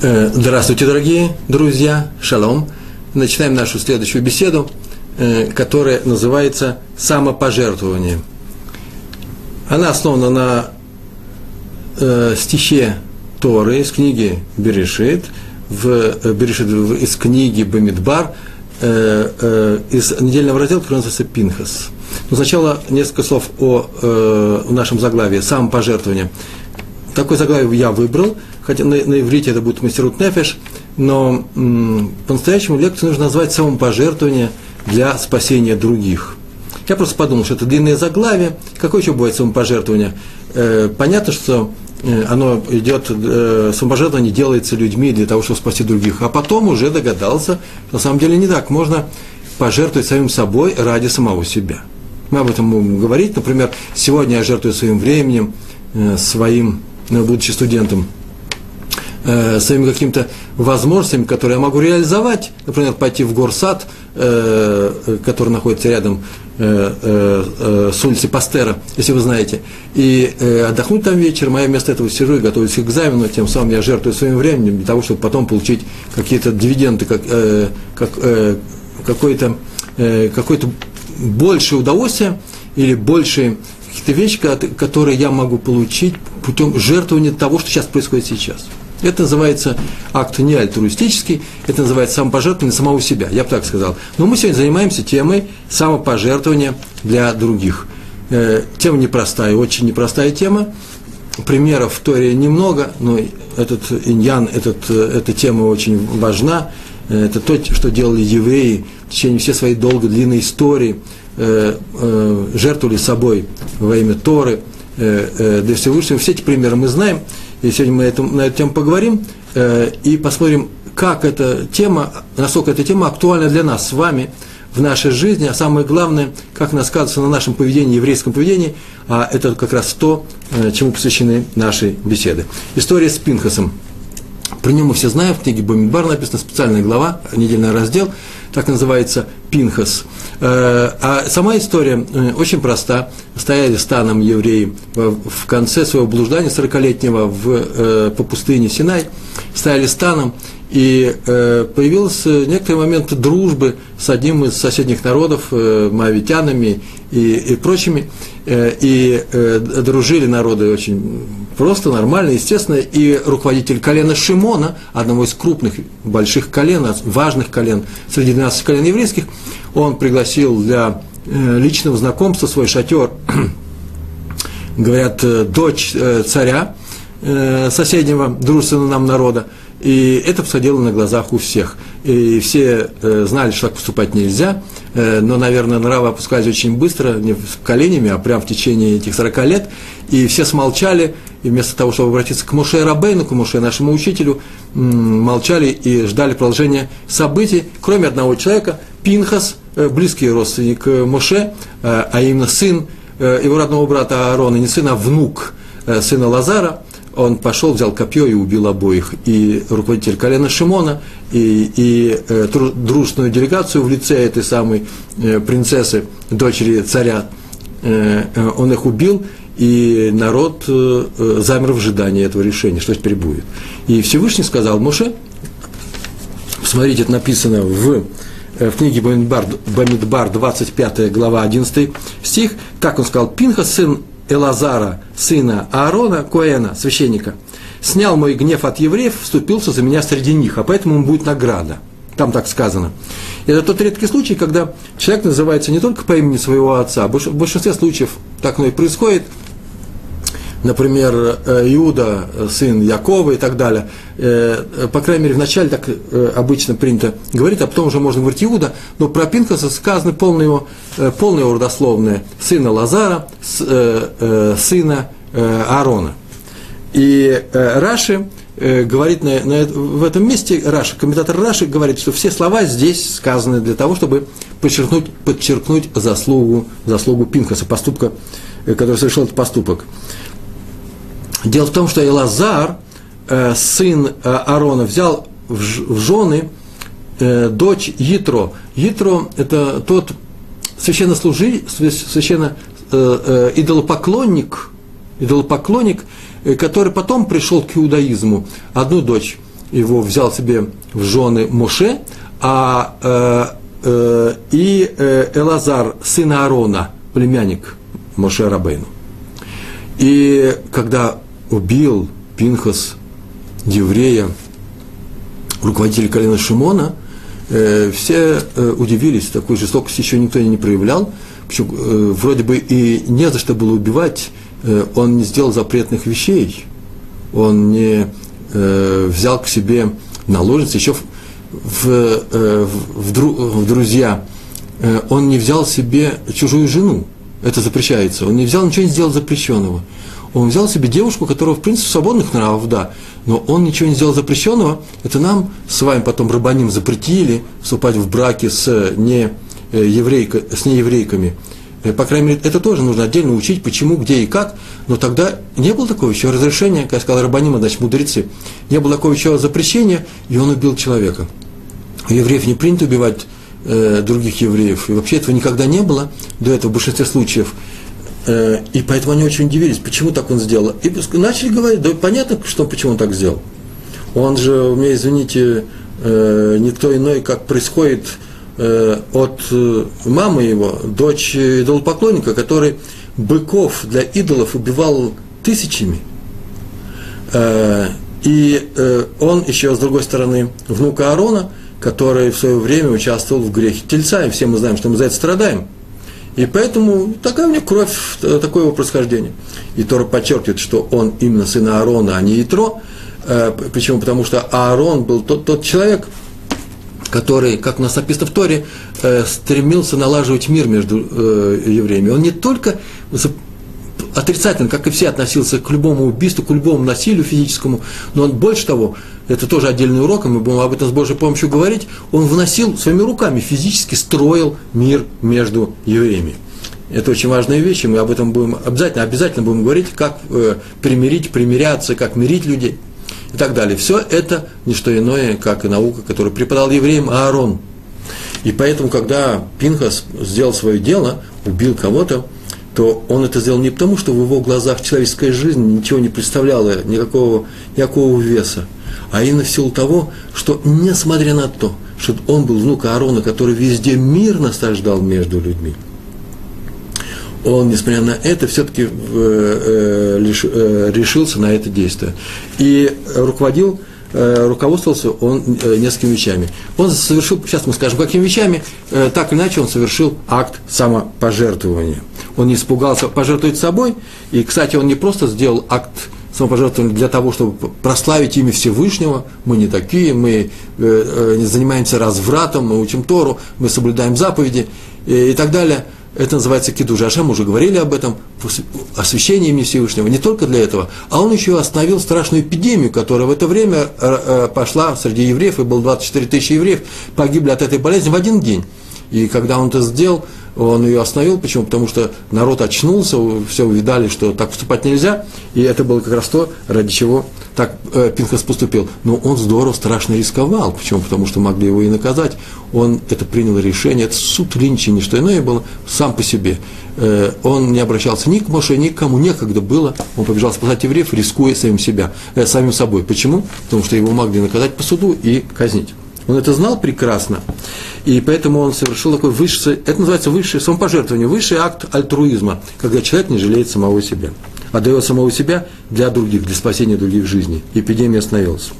Э, здравствуйте, дорогие друзья, шалом. Начинаем нашу следующую беседу, э, которая называется «Самопожертвование». Она основана на э, стихе Торы из книги Берешит, в, Берешит из книги Бамидбар, из недельного раздела, который называется «Пинхас». Но сначала несколько слов о, нашем заглавии «Самопожертвование». Такой заглавие я выбрал – хотя на, на иврите это будет мастерут нефеш, но по-настоящему лекцию нужно назвать самопожертвование для спасения других. Я просто подумал, что это длинное заглавие. Какое еще бывает самопожертвование? Э, понятно, что э, оно идет, э, самопожертвование делается людьми для того, чтобы спасти других. А потом уже догадался, что на самом деле не так. Можно пожертвовать самим собой ради самого себя. Мы об этом будем говорить. Например, сегодня я жертвую своим временем, э, своим, ну, будучи студентом, э, своими какими-то возможностями, которые я могу реализовать, например, пойти в горсад, э, который находится рядом э, э, с улицы Пастера, если вы знаете, и э, отдохнуть там вечером, а я вместо этого сижу и готовлюсь к экзамену, тем самым я жертвую своим временем для того, чтобы потом получить какие-то дивиденды, как, э, как, э, какое-то, э, какое-то большее удовольствие или большие какие-то вещи, которые я могу получить путем жертвования того, что сейчас происходит сейчас. Это называется акт не альтруистический, это называется самопожертвование самого себя, я бы так сказал. Но мы сегодня занимаемся темой самопожертвования для других. Э, тема непростая, очень непростая тема. Примеров в Торе немного, но этот иньян, этот, эта тема очень важна. Э, это то, что делали евреи в течение всей своей долгой, длинной истории. Э, жертвовали собой во имя Торы для Всевышнего. Все эти примеры мы знаем – и сегодня мы это, на эту тему поговорим э, и посмотрим, как эта тема, насколько эта тема актуальна для нас с вами в нашей жизни, а самое главное, как она сказывается на нашем поведении, еврейском поведении, а это как раз то, э, чему посвящены наши беседы. История с Пинхасом. Про него мы все знаем, в книге Бомидбар написана специальная глава, недельный раздел, так называется Пинхас. Э, а сама история э, очень проста. Стояли станом евреи в конце своего блуждания 40-летнего в, по пустыне Синай, стояли станом, и э, появился некоторый момент дружбы с одним из соседних народов, э, моавитянами и, и прочими, э, и э, дружили народы очень просто, нормально, естественно, и руководитель колена Шимона, одного из крупных, больших колен, важных колен, среди 12 колен еврейских, он пригласил для э, личного знакомства свой шатер, говорят, э, дочь э, царя, э, соседнего, дружественного нам народа, и это происходило на глазах у всех. И все э, знали, что так поступать нельзя, э, но, наверное, нравы опускались очень быстро, не коленями, а прямо в течение этих 40 лет. И все смолчали, и вместо того, чтобы обратиться к Моше Рабейну, к Моше, нашему учителю, молчали и ждали продолжения событий, кроме одного человека, Пинхас, э, близкий родственник Моше, а именно сын его родного брата Аарона, не сын, а внук сына Лазара – он пошел, взял копье и убил обоих. И руководитель колена Шимона, и, и э, дружную делегацию в лице этой самой э, принцессы, дочери царя, э, э, он их убил, и народ э, э замер в ожидании этого решения, что теперь будет. И Всевышний сказал Моше, посмотрите, это написано в э, в книге Бамидбар, Бамидбар 25 глава, 11 стих, так он сказал, Пинха, сын Элазара, сына Аарона, Коэна, священника, снял мой гнев от евреев, вступился за меня среди них, а поэтому ему будет награда. Там так сказано. Это тот редкий случай, когда человек называется не только по имени своего отца, а в большинстве случаев так оно и происходит – например, э, Иуда, сын Якова и так далее, э, по крайней мере, вначале так э, обычно принято говорить, а потом уже можно говорить Иуда, но про Пинхаса сказано полное его, полное его родословное, сына Лазара, сына Аарона. И Раши говорит на, на, в этом месте, Раши, комментатор Раши говорит, что все слова здесь сказаны для того, чтобы подчеркнуть, подчеркнуть заслугу, заслугу Пинхаса, поступка, который совершил этот поступок. Дело в том, что Элазар, э, сын э, Аарона, взял в жены э, дочь Ятро. Ятро – это тот священнослужитель, священно идолопоклонник, идолопоклонник, который потом пришел к иудаизму. Одну дочь его взял себе в жены Моше, а э, э, и э, Элазар, сын Аарона, племянник Моше Рабейну. И когда убил Пинхас еврея, руководителя колена Шимона, э, все э, удивились, такой жестокости еще никто не проявлял, Почему, э, вроде бы и не за что было убивать, э, он не сделал запретных вещей, он не э, взял к себе наложниц, еще в, в, э, в, в, в друзья, э, он не взял себе чужую жену, это запрещается, он не взял ничего не сделал запрещенного. Он взял себе девушку, которая, в принципе, свободных нравов, да, но он ничего не сделал запрещенного, это нам с вами потом рабаним запретили вступать в браки с не Э, еврейка, с нееврейками. Э, по крайней мере, это тоже нужно отдельно учить, почему, где и как. Но тогда не было такого еще разрешения, как сказал Рабанима, значит, мудрецы. Не было такого еще запрещения, и он убил человека. У евреев не принято убивать э, других евреев. И вообще этого никогда не было до этого в большинстве случаев. Э, и поэтому они очень удивились, почему так он сделал. И начали говорить, да понятно, что, почему он так сделал. Он же, у меня, извините, э, никто иной, как происходит Э, от мамы его, дочь идолопоклонника, который быков для идолов убивал тысячами. И он еще, с другой стороны, внук Аарона, который в свое время участвовал в грехе тельца, и все мы знаем, что мы за это страдаем. И поэтому такая у него кровь, такое его происхождение. И Тора подчеркивает, что он именно сын Аарона, а не Итро. Почему? Потому что Аарон был тот, тот человек, который, как у нас написано в Торе, э, стремился налаживать мир между э, евреями. Он не только отрицательно, как и все, относился к любому убийству, к любому насилию физическому, но он больше того, это тоже отдельный урок, и мы будем об этом с Божьей помощью говорить, он вносил своими руками, физически строил мир между евреями. Это очень важная вещь, и мы об этом будем обязательно, обязательно будем говорить, как э, примирить, примиряться, как мирить людей и так далее. Все это не что иное, как и наука, которую преподал евреям Аарон. И поэтому, когда Пинхас сделал свое дело, убил кого-то, то он это сделал не потому, что в его глазах человеческая жизнь ничего не представляла, никакого, никакого веса, а именно в силу того, что, несмотря на то, что он был внук Аарона, который везде мирно страждал между людьми – он, несмотря на это, все-таки э, э, э, решился на это действие. И руководил, руководствовался он несколькими вещами. Он совершил, сейчас мы скажем, какими вещами, так или иначе он совершил акт самопожертвования. Он не испугался пожертвовать собой, и, кстати, он не просто сделал акт самопожертвования для того, чтобы прославить имя Всевышнего. Мы не такие, мы занимаемся развратом, мы учим Тору, мы соблюдаем заповеди и так далее – это называется кидуш. Мы уже говорили об этом, освящение имени Всевышнего. Не только для этого, а он еще остановил страшную эпидемию, которая в это время э, э, пошла среди евреев, и было 24 тысячи евреев, погибли от этой болезни в один день. И когда он это сделал, он ее остановил. Почему? Потому что народ очнулся, все увидали, что так поступать нельзя. И это было как раз то, ради чего так э, Пинхас поступил. Но он здорово, страшно рисковал. Почему? Потому что могли его и наказать. Он это принял решение. Это суд Линчи, не что иное было, сам по себе. Э, он не обращался ни к Моше, ни к кому, некогда было. Он побежал спасать евреев, рискуя самим, себя, э, самим собой. Почему? Потому что его могли наказать по суду и казнить. Он это знал прекрасно. И поэтому он совершил такой высший, это называется высшее самопожертвование, высший акт альтруизма, когда человек не жалеет самого себя, отдает самого себя для других, для спасения других жизней. Эпидемия остановилась.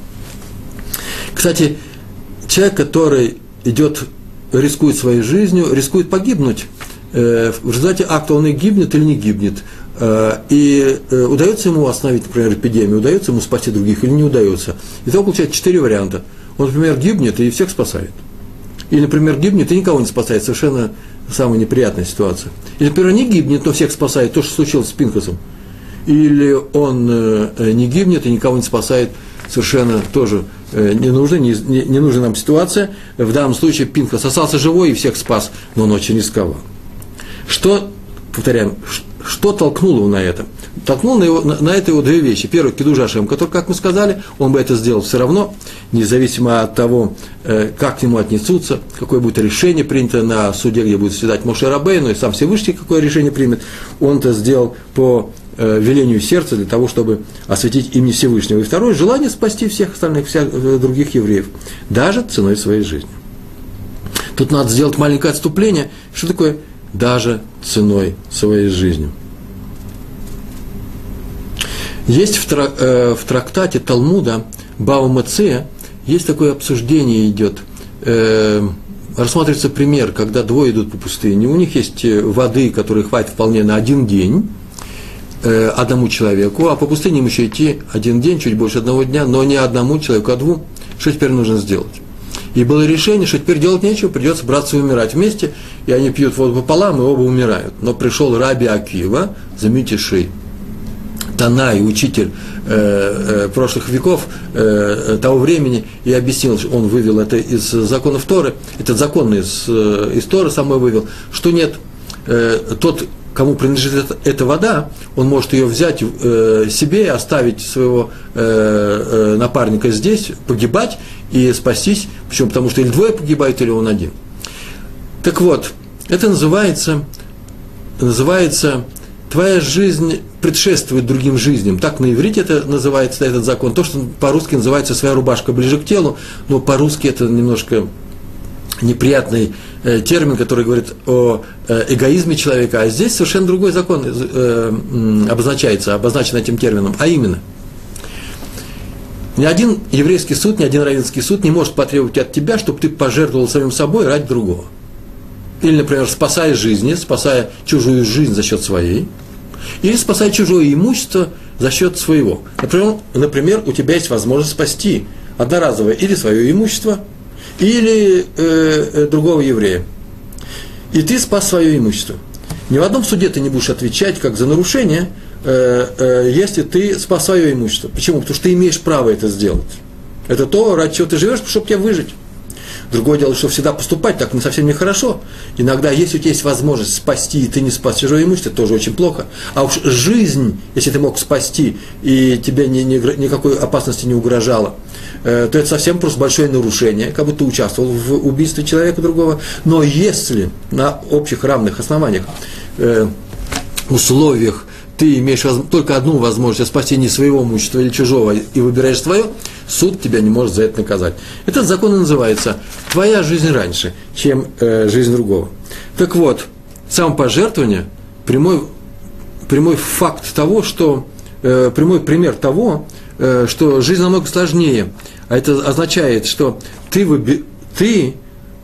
Кстати, человек, который идет, рискует своей жизнью, рискует погибнуть, э, в результате акта он и гибнет или не гибнет. Э, и э, удается ему остановить, например, эпидемию, удается ему спасти других или не удается. И то получается четыре варианта. Он, например, гибнет и всех спасает. Или, например, гибнет и никого не спасает. Совершенно самая неприятная ситуация. Или, например, не гибнет, но всех спасает. То, что случилось с Пинкасом. Или он э, не гибнет и никого не спасает. Совершенно тоже э, не нужна, не, не, не нужна нам ситуация. В данном случае Пинкас остался живой и всех спас, но он очень рисковал. Что, повторяем, что толкнуло его на это? Толкнул на, его, на, на это его две вещи. Первый, Кидуш Ашем, который, как мы сказали, он бы это сделал все равно, независимо от того, э, как к нему отнесутся, какое будет решение принято на суде, где будет заседать Моше Рабей, но и сам Всевышний какое решение примет, он это сделал по э, велению сердца для того, чтобы осветить имя Всевышнего. И второе – желание спасти всех остальных, всех э, других евреев, даже ценой своей жизни. Тут надо сделать маленькое отступление. Что такое даже ценой своей жизни? Есть в, трактате Талмуда Бава Мацея, есть такое обсуждение идет, э, рассматривается пример, когда двое идут по пустыне, у них есть э, воды, которые хватит вполне на один день, э, одному человеку, а по пустыне им еще идти один день, чуть больше одного дня, но не одному человеку, а двум. Что теперь нужно сделать? И было решение, что теперь делать нечего, придется браться и умирать вместе, и они пьют воду пополам, и оба умирают. Но пришел Раби Акива, заметивший Танай, учитель э, э, прошлых веков, э, того времени, и объяснил, он вывел это из законов Торы, этот закон из, э, из Торы самой вывел, что нет, э, тот, кому принадлежит эта, вода, он может ее взять э, себе, оставить своего э, э, напарника здесь, погибать и спастись, почему? Потому что или двое погибают, или он один. Так вот, это называется, называется твоя жизнь предшествует другим жизням. Так на иврите это называется, этот закон. То, что по-русски называется «своя рубашка ближе к телу», но по-русски это немножко неприятный э, термин, который говорит о э, эгоизме человека, а здесь совершенно другой закон э, обозначается, обозначен этим термином, а именно – ни один еврейский суд, ни один равенский суд не может потребовать от тебя, чтобы ты пожертвовал самим собой ради другого. Или, например, спасая жизни, спасая чужую жизнь за счет своей, или спасая чужое имущество за счет своего. Например, например у тебя есть возможность спасти одноразовое или свое имущество, или э, э, другого еврея. И ты спас свое имущество. Ни в одном суде ты не будешь отвечать как за нарушение, э, э, если ты спас свое имущество. Почему? Потому что ты имеешь право это сделать. Это то, ради чего ты живешь, чтобы тебе выжить. Другое дело, что всегда поступать так не совсем нехорошо. Иногда, если у тебя есть возможность спасти, и ты не спас чужое имущество, тоже очень плохо. А уж жизнь, если ты мог спасти, и тебе ни, ни, никакой опасности не угрожало, э, то это совсем просто большое нарушение, как будто ты участвовал в убийстве человека другого. Но если на общих равных основаниях, э, условиях ты имеешь только одну возможность спасения своего имущества или чужого и выбираешь свое, суд тебя не может за это наказать. Этот закон и называется «твоя жизнь раньше, чем э, жизнь другого». Так вот, самопожертвование – прямой, прямой факт того, что, э, прямой пример того, э, что жизнь намного сложнее. А это означает, что ты, выби, ты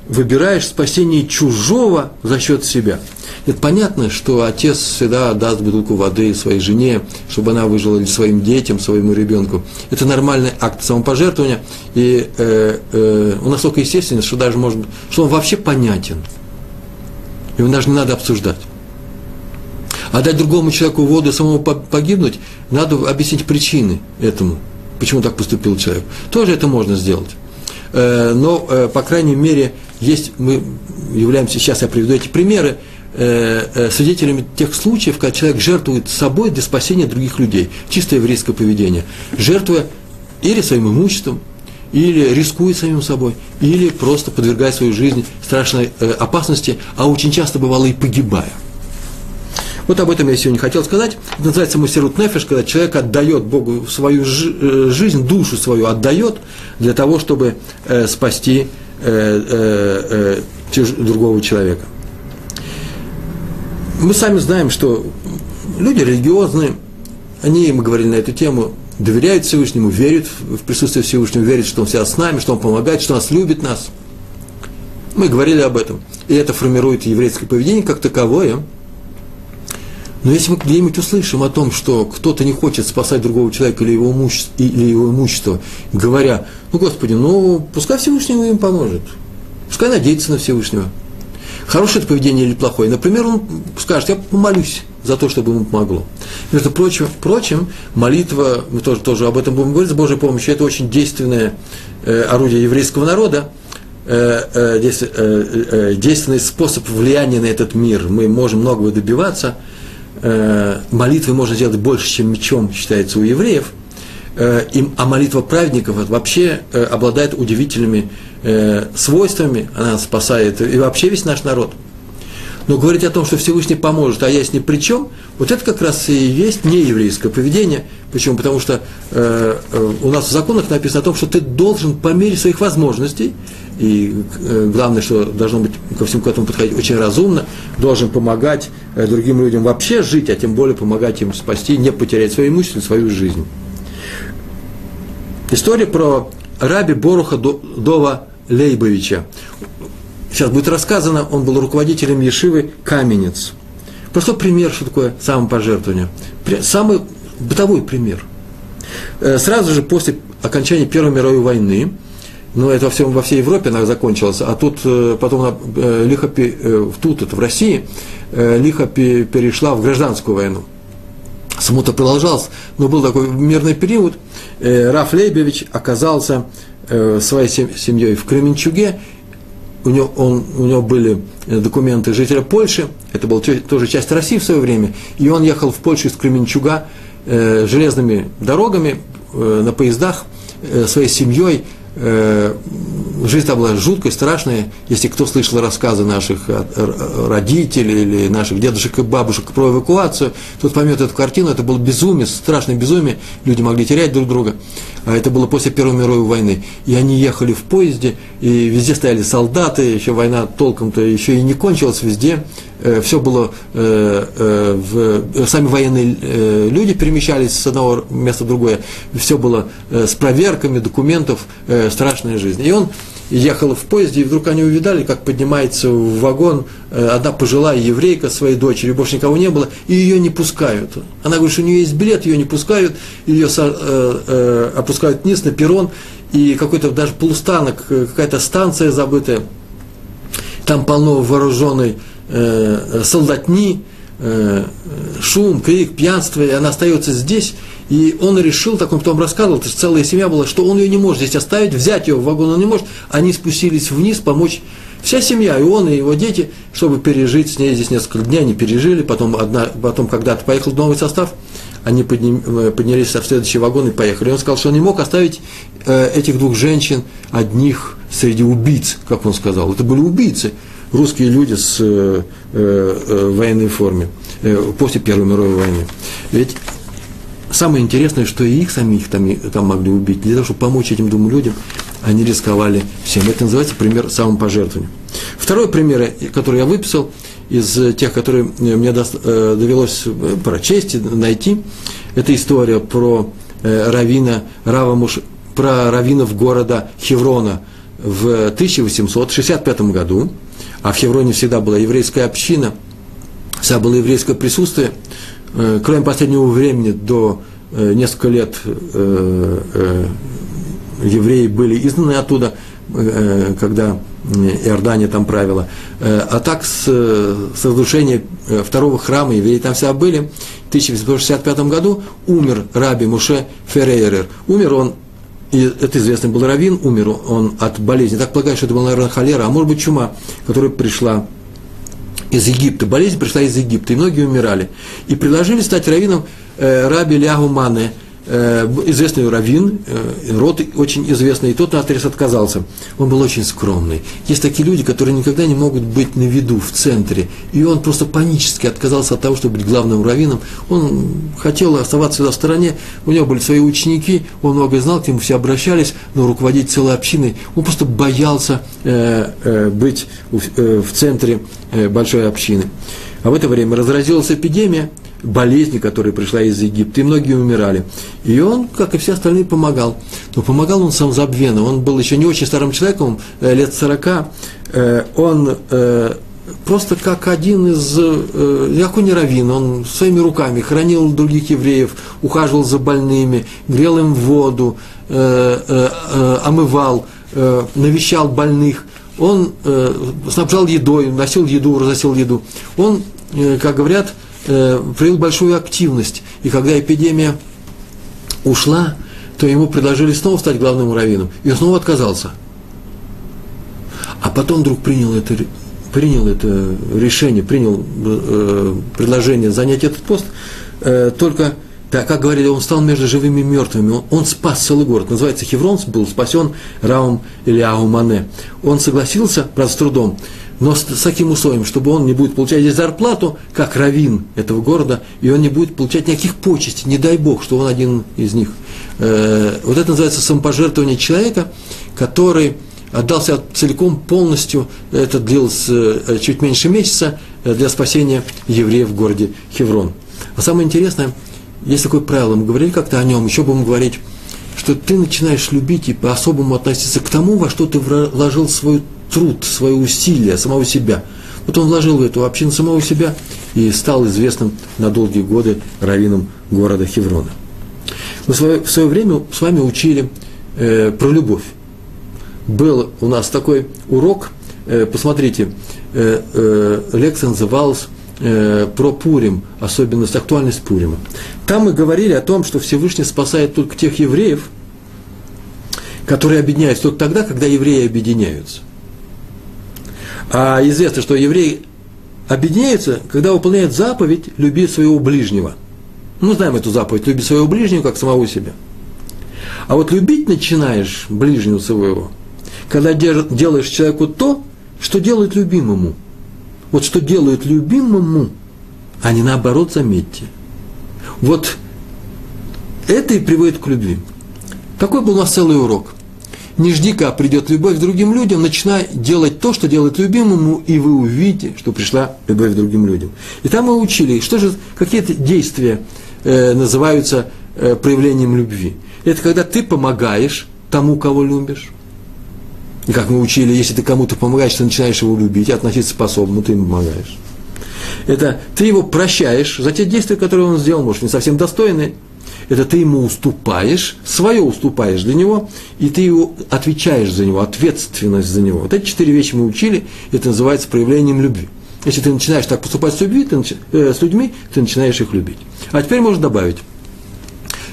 выбираешь спасение чужого за счет себя – это понятно, что отец всегда даст бутылку воды своей жене, чтобы она выжила или своим детям, своему ребенку. Это нормальный акт самопожертвования, и э, э, он настолько естественен, что даже может что он вообще понятен. Его даже не надо обсуждать. А дать другому человеку воду, самому погибнуть, надо объяснить причины этому, почему так поступил человек. Тоже это можно сделать. Э, но, э, по крайней мере, есть, мы являемся, сейчас я приведу эти примеры, свидетелями тех случаев, когда человек жертвует собой для спасения других людей. Чисто еврейское поведение. Жертвуя или своим имуществом, или рискуя самим собой, или просто подвергая свою жизнь страшной э, опасности, а очень часто бывало и погибая. Вот об этом я сегодня хотел сказать. Это называется мусерут нефеш, когда человек отдает Богу свою жизнь, душу свою отдает для того, чтобы спасти другого человека мы сами знаем, что люди религиозные, они, мы говорили на эту тему, доверяют Всевышнему, верят в присутствие Всевышнего, верят, что Он всегда с нами, что Он помогает, что нас любит нас. Мы говорили об этом. И это формирует еврейское поведение как таковое. Но если мы где-нибудь услышим о том, что кто-то не хочет спасать другого человека или его имущество, или его имущество говоря, ну, Господи, ну, пускай Всевышний им поможет, пускай надеется на Всевышнего – Хорошее это поведение или плохое? Например, он скажет, я помолюсь за то, чтобы ему помогло. Между прочим, прочим молитва, мы тоже, тоже об этом будем говорить, с Божьей помощью, это очень действенное э, орудие еврейского народа, э, э, действ, э, э, действенный способ влияния на этот мир. Мы можем многого добиваться. Э, молитвой можно сделать больше, чем мечом, считается у евреев. Э, им, а молитва праведников вообще э, обладает удивительными э, свойствами, она спасает и вообще весь наш народ. Но говорить о том, что Всевышний поможет, а я с ним при чем, вот это как раз и есть нееврейское поведение. Почему? Потому что э, у нас в законах написано о том, что ты должен по мере своих возможностей, и э, главное, что должно быть ко всему к этому подходить очень разумно, должен помогать э, другим людям вообще жить, а тем более помогать им спасти, не потерять свое имущество, свою жизнь. История про раби Боруха Дова Лейбовича. Сейчас будет рассказано, он был руководителем Ешивы Каменец. Простой пример, что такое самопожертвование. Самый бытовой пример. Э, сразу же после окончания Первой мировой войны, ну, это во, всем, во всей Европе она закончилась, а тут э, потом э, лихо, тут, это в России, лихо перешла в гражданскую войну. Смута продолжалась, но был такой мирный период. Раф Лейбевич оказался своей семьей в Кременчуге, у него, он, у него были документы жителя Польши, это была тоже часть России в свое время, и он ехал в Польшу из Кременчуга э, железными дорогами, э, на поездах, э, своей семьей, э, жизнь там была жуткая, страшная. Если кто слышал рассказы наших э, родителей или наших дедушек и бабушек про эвакуацию, тот поймет эту картину. Это было безумие, страшное безумие. Люди могли терять друг друга. А это было после Первой мировой войны. И они ехали в поезде, и везде стояли солдаты, еще война толком-то еще и не кончилась везде. Э, Все было, э, в, сами военные люди перемещались с одного места в другое. Все было с проверками документов, страшная жизнь. И он ехал в поезде, и вдруг они увидали, как поднимается в вагон э, одна пожилая еврейка своей дочери, больше никого не было, и ее не пускают. Она говорит, что у нее есть билет, ее не пускают, ее э, э, опускают вниз на перрон, и какой-то даже полустанок, какая-то станция забытая, там полно вооруженной солдатни, шум, крик, пьянство, и она остается здесь, и он решил, так он потом рассказывал, это же целая семья была, что он ее не может здесь оставить, взять ее в вагон он не может. Они спустились вниз помочь вся семья, и он, и его дети, чтобы пережить с ней здесь несколько дней, они пережили, потом, одна, потом когда-то поехал новый состав, они подним, э, поднялись в следующий вагон и поехали. И он сказал, что он не мог оставить э, этих двух женщин одних среди убийц, как он сказал. Это были убийцы, русские люди с э, э, э военной форме э, после Первой мировой войны. Ведь самое интересное, что и их самих там, там могли убить. Для того, чтобы помочь этим двум людям, они рисковали всем. Это называется пример самопожертвования. Второй пример, который я выписал из тех, которые мне э, довелось э, прочесть, найти, это история про Равина, Рава Муш, про раввинов города Хеврона в 1865 году, а в Хевроне всегда была еврейская община, всегда было еврейское присутствие – Э, кроме последнего времени, до э, несколько лет э, евреи были изгнаны оттуда, когда Иордания там правила. А так с, с разрушения второго храма евреи там всегда были. В 1865 году умер Раби Муше Феррейрер. Умер он и это известный был раввин, умер он от болезни. Так полагаю, что это была, наверное, холера, а может быть чума, которая пришла из Египта. Болезнь пришла из Египта, и многие умирали. И предложили стать раввином э, Раби Лягу Мане, известный раввин, э, род очень известный, и тот на отрез отказался. Он был очень скромный. Есть такие люди, которые никогда не могут быть на виду, в центре. И он просто панически отказался от того, чтобы быть главным раввином. Он хотел оставаться всегда в стороне, у него были свои ученики, он много знал, к нему все обращались, но руководить целой общиной, он просто боялся э, э, быть э, в центре э, большой общины. А в это время разразилась эпидемия, болезни, которая пришла из Египта, и многие умирали. И он, как и все остальные, помогал. Но помогал он сам забвенно. Он был еще не очень старым человеком, э, лет сорока. Э, он э, просто как один из, как не раввин, он своими руками хранил других евреев, ухаживал за больными, грел им воду, омывал, навещал больных. Он снабжал едой, носил еду, разносил еду. Он, как говорят, э, проявил большую активность. И когда эпидемия ушла, то ему предложили снова стать главным раввином. И он снова отказался. А потом вдруг принял это, принял это решение, принял э, предложение занять этот пост, э, только так, как говорили, он стал между живыми и мертвыми. Он, он спас целый город. Называется Хеврон, был спасен Раум или Аумане. Он согласился, правда, с трудом, но с, с таким условием, чтобы он не будет получать здесь зарплату, как равин этого города, и он не будет получать никаких почестей, не дай бог, что он один из них. Э, вот это называется самопожертвование человека, который отдался целиком, полностью, это длилось э, чуть меньше месяца, э, для спасения евреев в городе Хеврон. А самое интересное, есть такое правило, мы говорили как-то о нем, еще будем говорить, что ты начинаешь любить и по-особому относиться к тому, во что ты вложил свой труд, свое усилие, самого себя. Вот он вложил в эту общину самого себя и стал известным на долгие годы раввином города Хеврона. Мы в свое, время с вами учили э, про любовь. Был у нас такой урок, э, посмотрите, э, э, лекция называлась э, про Пурим, особенность, актуальность Пурима. Там мы говорили о том, что Всевышний спасает только тех евреев, которые объединяются только тогда, когда евреи объединяются – а известно, что евреи объединяются, когда выполняют заповедь «люби своего ближнего». Мы знаем эту заповедь «люби своего ближнего, как самого себя». А вот любить начинаешь ближнего своего, когда делаешь человеку то, что делает любимому. Вот что делает любимому, а не наоборот, заметьте. Вот это и приводит к любви. Такой был у нас целый урок – не жди, когда придет любовь к другим людям, начинай делать то, что делает любимому, и вы увидите, что пришла любовь к другим людям. И там мы учили, что же, какие-то действия э, называются э, проявлением любви. Это когда ты помогаешь тому, кого любишь. И как мы учили, если ты кому-то помогаешь, ты начинаешь его любить, относиться способно, ты ему помогаешь. Это ты его прощаешь за те действия, которые он сделал, может, не совсем достойные, это ты ему уступаешь, свое уступаешь для него, и ты его отвечаешь за него, ответственность за него. Вот эти четыре вещи мы учили, это называется проявлением любви. Если ты начинаешь так поступать с, любви, ты, э, с людьми, ты начинаешь их любить. А теперь можно добавить,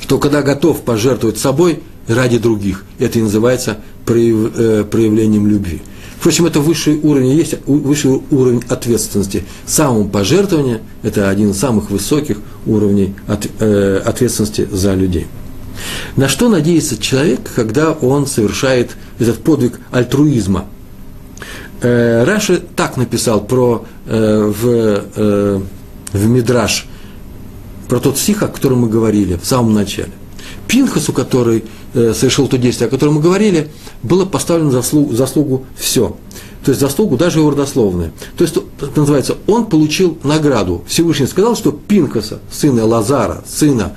что когда готов пожертвовать собой ради других, это и называется прояв, э, проявлением любви. Впрочем, это высший уровень, есть высший уровень ответственности. Самопожертвование – это один из самых высоких уровней от, э, ответственности за людей. На что надеется человек, когда он совершает этот подвиг альтруизма? Э, Раши так написал про, э, в, э, в Мидраш, про тот стих, о котором мы говорили в самом начале. Пинхасу, который совершил то действие, о котором мы говорили, было поставлено заслугу, заслугу все. То есть заслугу даже его родословная. То есть, это называется, он получил награду. Всевышний сказал, что Пинхаса, сына Лазара, сына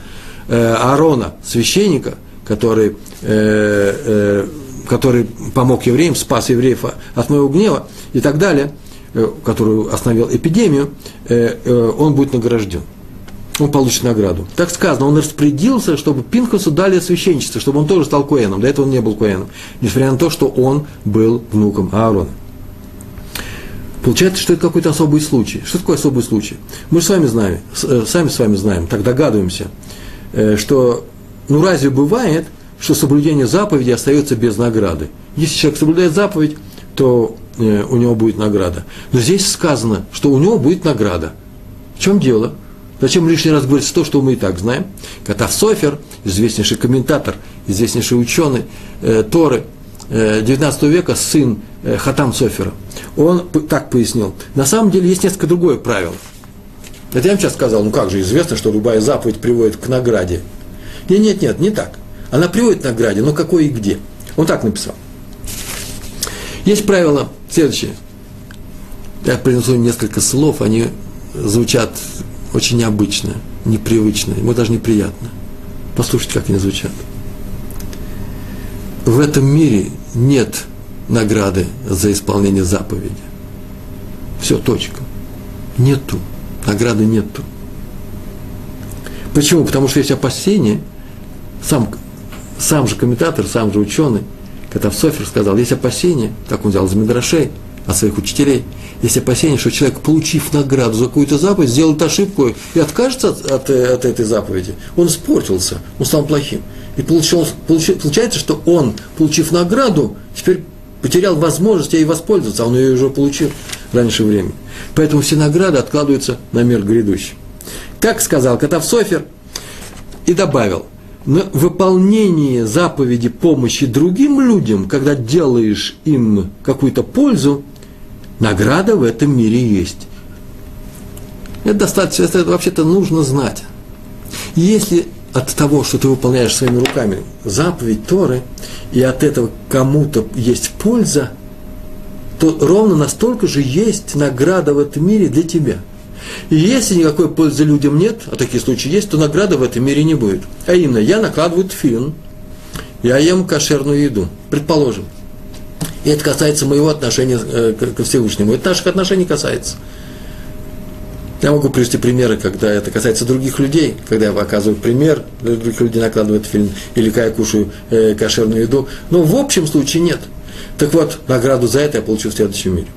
э, Аарона, священника, который, э, э, который помог евреям, спас евреев от моего гнева и так далее, э, который остановил эпидемию, э, э, он будет награжден он получит награду. Так сказано, он распорядился, чтобы Пинхасу дали священничество, чтобы он тоже стал коэном. До этого он не был коэном, несмотря на то, что он был внуком Аарона. Получается, что это какой-то особый случай. Что такое особый случай? Мы с вами знаем, э, сами с вами знаем, так догадываемся, э, что, ну разве бывает, что соблюдение заповеди остается без награды? Если человек соблюдает заповедь, то э, у него будет награда. Но здесь сказано, что у него будет награда. В чем дело? Зачем лишний раз говорить то, что мы и так знаем? Катав Софер, известнейший комментатор, известнейший ученый э, Торы э, 19 века, сын э, Хатам Софера, он так пояснил. На самом деле есть несколько другое правило. Это я вам сейчас сказал, ну как же, известно, что любая заповедь приводит к награде. Нет, нет, нет, не так. Она приводит к награде, но какой и где. Он так написал. Есть правило следующее. Я принесу несколько слов, они звучат очень необычное, непривычное, ему даже неприятно. Послушайте, как они звучат. В этом мире нет награды за исполнение заповеди. Все, точка. Нету. Награды нету. Почему? Потому что есть опасение, сам, сам же комментатор, сам же ученый, Катавсофер сказал, есть опасение, так он взял из Медрашей, от своих учителей, есть опасение, что человек, получив награду за какую-то заповедь, сделает ошибку и откажется от, от, от этой заповеди. Он испортился, он стал плохим. И получил, получается, что он, получив награду, теперь потерял возможность ей воспользоваться, а он ее уже получил раньше времени. Поэтому все награды откладываются на мир грядущий. Так сказал Катав Софер и добавил, на выполнение заповеди помощи другим людям, когда делаешь им какую-то пользу, награда в этом мире есть. Это достаточно, это вообще-то нужно знать. Если от того, что ты выполняешь своими руками заповедь Торы, и от этого кому-то есть польза, то ровно настолько же есть награда в этом мире для тебя. И если никакой пользы людям нет, а такие случаи есть, то награды в этом мире не будет. А именно, я накладываю тфилин, я ем кошерную еду, предположим. И это касается моего отношения э, ко Всевышнему. Это наших отношений касается. Я могу привести примеры, когда это касается других людей, когда я показываю пример, других людей накладывают фильм, или когда я кушаю э, кошерную еду. Но в общем случае нет. Так вот, награду за это я получу в следующем мире.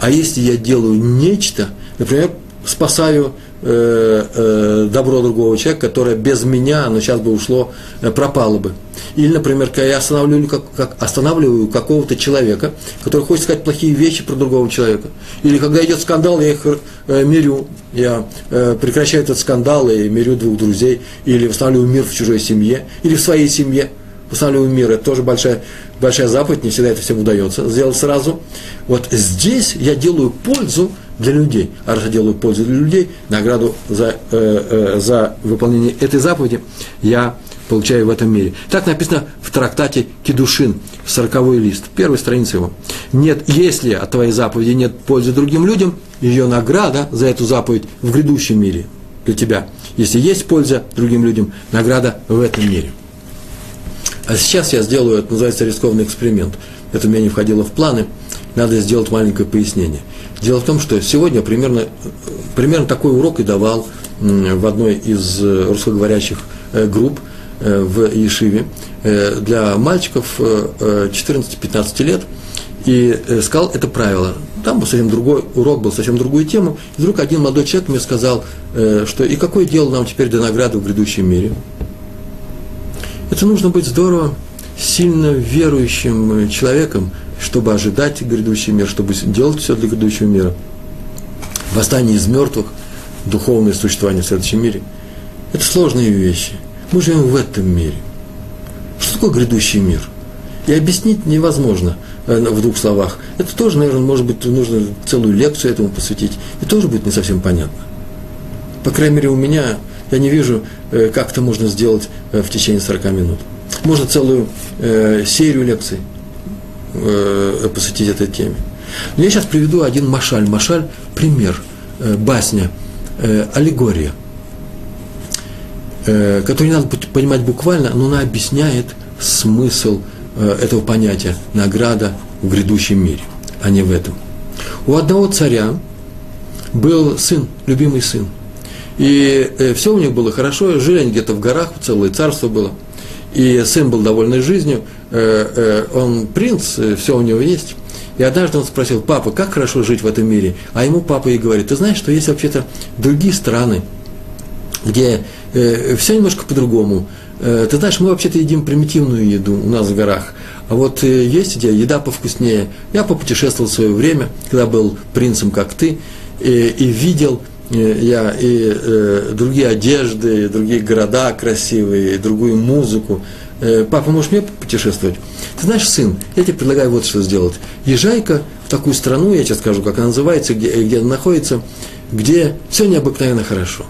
А если я делаю нечто, например, спасаю э, э, добро другого человека, которое без меня, оно сейчас бы ушло, э, пропало бы. Или, например, когда я останавливаю, как, как, останавливаю какого-то человека, который хочет сказать плохие вещи про другого человека. Или когда идет скандал, я их э, мирю, я э, прекращаю этот скандал и мирю двух друзей, или восстанавливаю мир в чужой семье, или в своей семье восстанавливаю мир. Это тоже большая, большая заповедь, не всегда это всем удается сделать сразу. Вот здесь я делаю пользу для людей. А раз я делаю пользу для людей, награду за, э, э, за выполнение этой заповеди я получаю в этом мире. Так написано в трактате Кедушин, 40 лист, первой странице его. Нет, если от твоей заповеди нет пользы другим людям, ее награда за эту заповедь в грядущем мире для тебя. Если есть польза другим людям, награда в этом мире. А сейчас я сделаю, это называется рискованный эксперимент. Это у меня не входило в планы. Надо сделать маленькое пояснение. Дело в том, что сегодня примерно, примерно такой урок и давал в одной из э, русскоговорящих э, групп э, в Ешиве для мальчиков 14-15 лет и сказал это правило. Там был совсем другой урок, был совсем другую тему. И вдруг один молодой человек мне сказал, что и какое дело нам теперь до награды в грядущем мире. Это нужно быть здорово, сильно верующим человеком, чтобы ожидать грядущий мир, чтобы делать все для грядущего мира. Восстание из мертвых, духовное существование в следующем мире – это сложные вещи. Мы живем в этом мире. Что такое грядущий мир? И объяснить невозможно э, в двух словах. Это тоже, наверное, может быть, нужно целую лекцию этому посвятить. И тоже будет не совсем понятно. По крайней мере, у меня, я не вижу, э, как это можно сделать э, в течение 40 минут. Можно целую серию лекций э, посвятить этой теме. Но я сейчас приведу один машаль. Машаль – пример, э, басня, э, аллегория, э, которую не надо понимать буквально, но она объясняет смысл э, этого понятия награда в грядущем мире, а не в этом. У одного царя был сын, любимый сын. И э, все у них было хорошо, жили они где-то в горах, целое царство было – и сын был довольный жизнью, э, э, он принц, э, все у него есть. И однажды он спросил, папа, как хорошо жить в этом мире? А ему папа и говорит, ты знаешь, что есть вообще-то другие страны, где все немножко по-другому. Ты знаешь, мы вообще-то едим примитивную еду у нас в горах. А вот есть где еда повкуснее. Я попутешествовал в свое время, когда был принцем, как ты, и, и видел я и э, другие одежды, и другие города красивые, и другую музыку. Э, папа, можешь мне путешествовать? Ты знаешь, сын, я тебе предлагаю вот что сделать. Езжай-ка в такую страну, я тебе скажу, как она называется, где, где она находится, где все необыкновенно хорошо.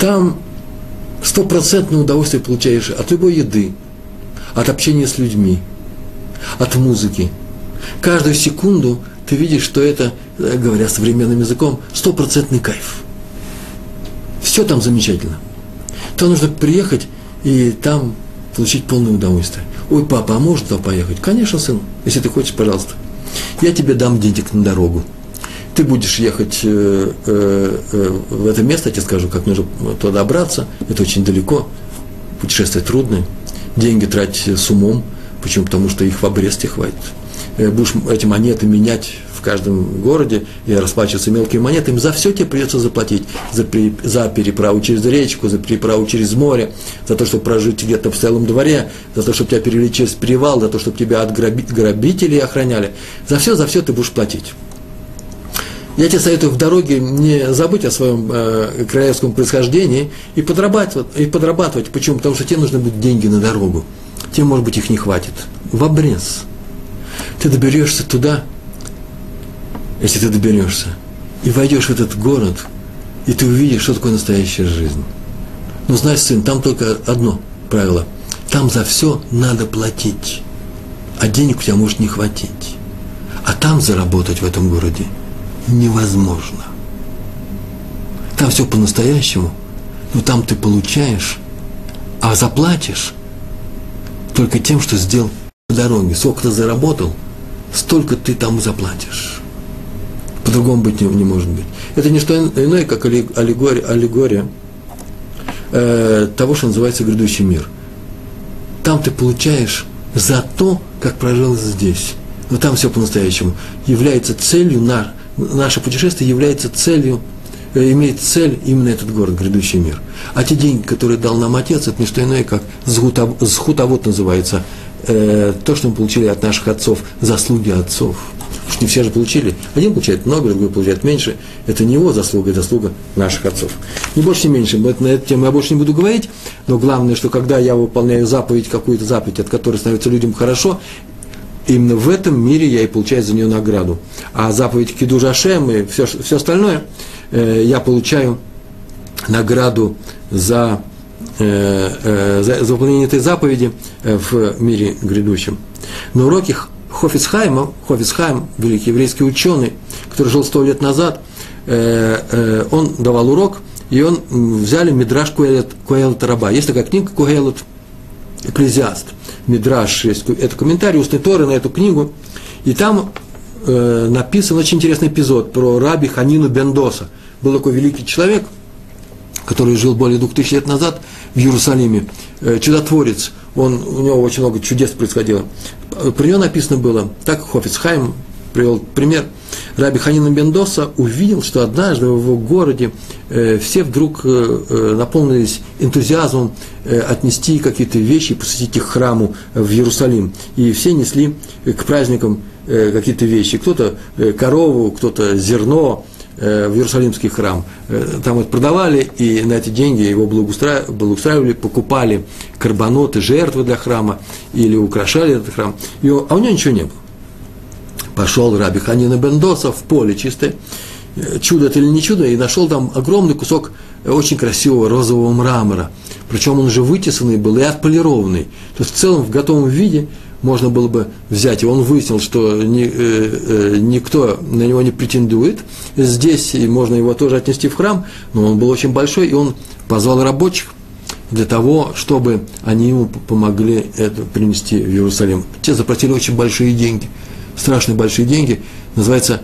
Там стопроцентное удовольствие получаешь от любой еды, от общения с людьми, от музыки. Каждую секунду ты видишь, что это, э, говоря современным языком, стопроцентный кайф. Все там замечательно. То нужно приехать и там получить полное удовольствие. Ой, папа, а можно туда поехать? Конечно, сын, если ты хочешь, пожалуйста. Я тебе дам денег на дорогу. Ты будешь ехать э, э, э, в это место, я тебе скажу, как нужно туда добраться. Это очень далеко, путешествие трудное. Деньги тратить с умом. Почему? Потому что их в обрезте хватит. Э, будешь эти монеты менять в каждом городе и расплачиваться мелкими монетами, за все тебе придется заплатить. За, при, за переправу через речку, за переправу через море, за то, чтобы прожить где-то в целом дворе, за то, чтобы тебя перевели через перевал, за то, чтобы тебя от граби, грабителей охраняли. За все, за все ты будешь платить. Я тебе советую в дороге не забыть о своем э, королевском происхождении и подрабатывать, и подрабатывать. Почему? Потому что тебе нужны будут деньги на дорогу. Тебе, может быть, их не хватит. В обрез. Ты доберешься туда, если ты доберешься, и войдешь в этот город, и ты увидишь, что такое настоящая жизнь. Но знаешь, сын, там только одно правило. Там за все надо платить, а денег у тебя может не хватить. А там заработать в этом городе невозможно. Там все по-настоящему, но там ты получаешь, а заплатишь только тем, что сделал по дороге. Сколько ты заработал, столько ты там заплатишь. По-другому быть не, не может быть. Это не что иное, как аллегория, аллегория э, того, что называется грядущий мир. Там ты получаешь за то, как прожил здесь. Но там все по-настоящему. Является целью, на, наше путешествие является целью, э, имеет цель именно этот город, грядущий мир. А те деньги, которые дал нам Отец, это не что иное, как схутовод называется, э, то, что мы получили от наших отцов, заслуги отцов – что не все же получили. Один получает много, другой получает меньше. Это не его заслуга, это заслуга наших отцов. Не больше, не меньше. На эту тему я больше не буду говорить. Но главное, что когда я выполняю заповедь, какую-то заповедь, от которой становится людям хорошо, именно в этом мире я и получаю за нее награду. А заповедь Киду Жашем и все, все остальное, э, я получаю награду за, за, за выполнение этой заповеди э, в мире грядущем. На уроке Хофицхайма, Хофицхайм, великий еврейский ученый, который жил сто лет назад, э, э, он давал урок, и он взяли Мидраш Куэлет, Куэлет Раба. Есть такая книга Куэлет, Экклезиаст. Мидраш, есть, это комментарий устной Торы на эту книгу, и там э, написан очень интересный эпизод про раби Ханину Бендоса. Был такой великий человек, который жил более двух тысяч лет назад в Иерусалиме, э, чудотворец, он, у него очень много чудес происходило. Про него написано было, так Хофицхайм привел пример, Раби Ханина Бендоса увидел, что однажды в его городе э, все вдруг э, э наполнились энтузиазмом э, отнести какие-то вещи, посвятить их храму в Иерусалим. И все несли к праздникам э, какие-то вещи. Кто-то э, корову, кто-то зерно, Э, в Иерусалимский храм. Э, там вот продавали, и на эти деньги его благоустраивали, покупали карбоноты, жертвы для храма, или украшали этот храм. И, а у него ничего не было. Пошел Раби Ханина Бендоса в поле чистое, э, чудо это или не чудо, и нашел там огромный кусок очень красивого розового мрамора. Причем он уже вытесанный был и отполированный. То есть в целом в готовом виде – можно было бы взять, и он выяснил, что ни, э, э, никто на него не претендует. Здесь, и можно его тоже отнести в храм, но он был очень большой, и он позвал рабочих для того, чтобы они ему помогли это принести в Иерусалим. Те заплатили очень большие деньги, страшные большие деньги, называется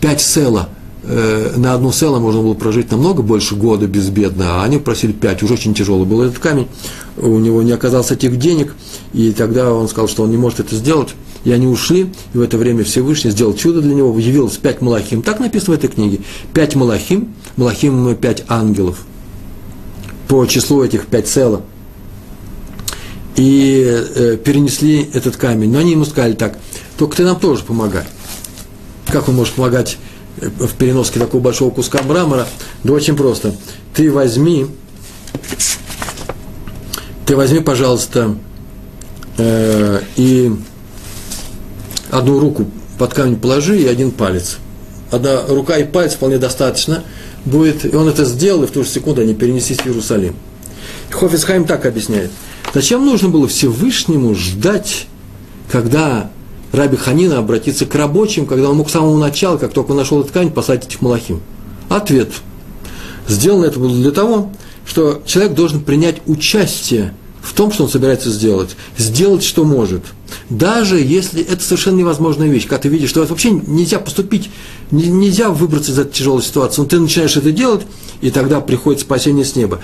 пять села – Э, на одну село можно было прожить намного больше года безбедно, а они просили пять, уже очень тяжелый был этот камень, у него не оказалось этих денег, и тогда он сказал, что он не может это сделать, и они ушли, и в это время Всевышний сделал чудо для него, явилось пять малахим, так написано в этой книге, пять малахим, малахим пять ангелов, по числу этих пять села, и э, перенесли этот камень, но они ему сказали так, только ты нам тоже помогай, как он может помогать в переноске такого большого куска мрамора, да очень просто. Ты возьми, ты возьми, пожалуйста, э, и одну руку под камень положи и один палец. Одна рука и палец вполне достаточно будет. И он это сделал, и в ту же секунду они перенеслись в Иерусалим. Хофицхайм так объясняет. Зачем нужно было Всевышнему ждать, когда Раби Ханина обратиться к рабочим, когда он мог с самого начала, как только он нашел ткань, посадить этих малахим? Ответ. Сделано это было для того, что человек должен принять участие в том, что он собирается сделать, сделать, что может. Даже если это совершенно невозможная вещь, когда ты видишь, что вообще нельзя поступить, нельзя выбраться из этой тяжелой ситуации, но ты начинаешь это делать, и тогда приходит спасение с неба.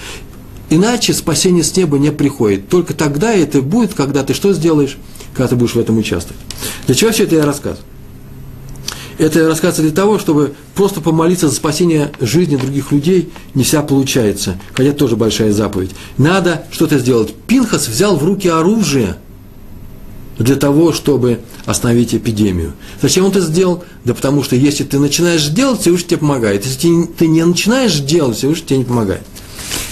Иначе спасение с неба не приходит. Только тогда это будет, когда ты что сделаешь? Когда ты будешь в этом участвовать. Для чего все это я рассказываю? Это я рассказываю для того, чтобы просто помолиться за спасение жизни других людей не вся получается. Хотя тоже большая заповедь. Надо что-то сделать. Пинхас взял в руки оружие для того, чтобы остановить эпидемию. Зачем он это сделал? Да потому что если ты начинаешь делать, Всевышний тебе помогает. Если ты не начинаешь делать, Всевышний тебе не помогает.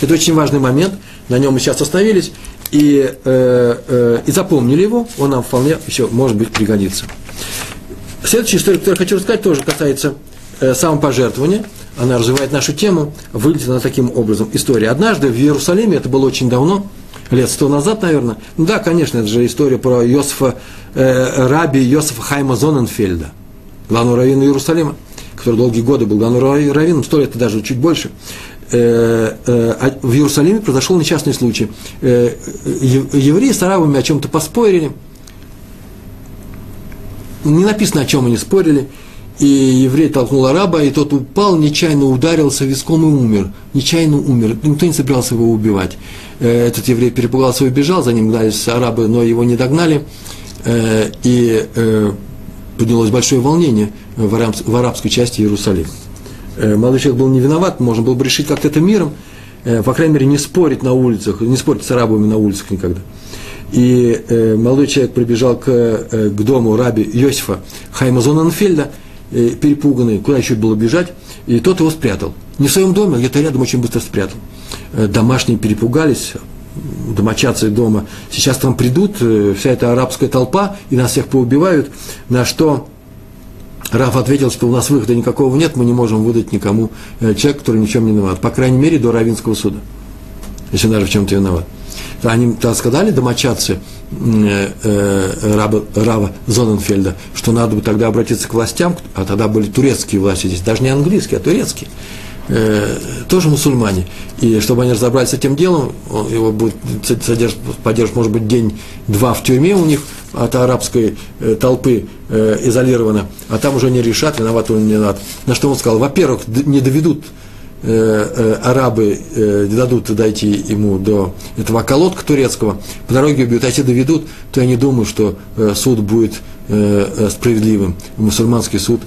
Это очень важный момент, на нем мы сейчас остановились, и, э, э, и запомнили его, он нам вполне еще, может быть, пригодится. Следующая история, которую я хочу рассказать, тоже касается э, самопожертвования. Она развивает нашу тему, выглядит она таким образом. История. Однажды в Иерусалиме, это было очень давно, лет сто назад, наверное. Ну да, конечно, это же история про Йосифа, э, раби Йосифа Хайма Зоненфельда, главного раввина Иерусалима, который долгие годы был главным раввином, сто лет и даже чуть больше. Э, э, а в Иерусалиме произошел несчастный случай. Э, евреи с арабами о чем-то поспорили. Не написано, о чем они спорили. И еврей толкнул араба, и тот упал, нечаянно ударился виском и умер. Нечаянно умер. Никто не собирался его убивать. Этот еврей перепугался и убежал, за ним гнались арабы, но его не догнали. И поднялось большое волнение в арабской части Иерусалима. Э, молодой человек был не виноват, можно было бы решить как-то это миром, э, по крайней мере, не спорить на улицах, не спорить с арабами на улицах никогда. И э, молодой человек прибежал к, к дому раби Йосифа Хайма Зонанфельда, перепуганный, куда еще было бежать, и тот его спрятал. Не в своем доме, а где-то рядом очень быстро спрятал. Домашние перепугались, домочадцы дома. Сейчас там придут, вся эта арабская толпа, и нас всех поубивают, на что Раф ответил, что у нас выхода никакого нет, мы не можем выдать никому э, человека, который ни в чем не виноват. По крайней мере, до Равинского суда, если даже в чем-то виноват. Они тогда сказали, домочадцы э, э, Раба, Рава Зоненфельда, что надо бы тогда обратиться к властям, а тогда были турецкие власти здесь, даже не английские, а турецкие, э, тоже мусульмане. И чтобы они разобрались с этим делом, его будет содержать, поддерживать, может быть, день-два в тюрьме у них – от арабской э, толпы э, изолировано, а там уже не решат, виноват он не виноват. На что он сказал, во-первых, не доведут э, арабы, не дадут дойти ему до этого колодка турецкого, по дороге убьют, а если доведут, то я не думаю, что суд будет справедливым, мусульманский суд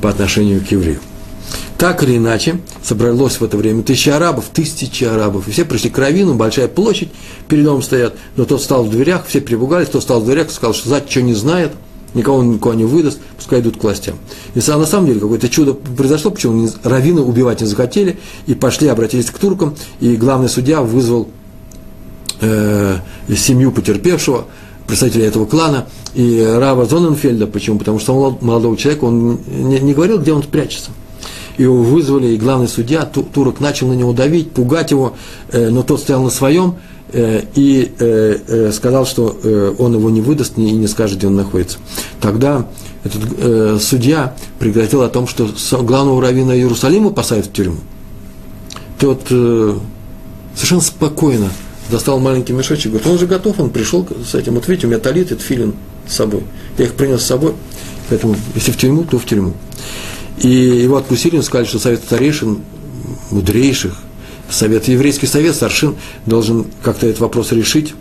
по отношению к еврею. Так или иначе, собралось в это время тысячи арабов, тысячи арабов. И все пришли к Равину, большая площадь, перед домом стоят. Но тот стал в дверях, все припугались, тот стал в дверях, сказал, что Зать что не знает, никого никого не выдаст, пускай идут к властям. И на самом деле какое-то чудо произошло, почему раввины убивать не захотели, и пошли, обратились к туркам, и главный судья вызвал э, семью потерпевшего, представителя этого клана, и Рава Зоненфельда, почему? Потому что молодого человека, он не, не говорил, где он прячется его вызвали, и главный судья, турок начал на него давить, пугать его, э, но тот стоял на своем э, и э, сказал, что он его не выдаст и не скажет, где он находится. Тогда этот судья прекратил о том, что главного раввина Иерусалима посадят в тюрьму. Тот совершенно спокойно достал маленький мешочек, говорит, он же готов, он пришел с этим, вот видите, у меня талит и филин с собой. Я их принес с собой, поэтому если в тюрьму, то в тюрьму. И его отпустили, сказали, что совет старейшин, мудрейших, совет, еврейский совет, старшин, должен как-то этот вопрос решить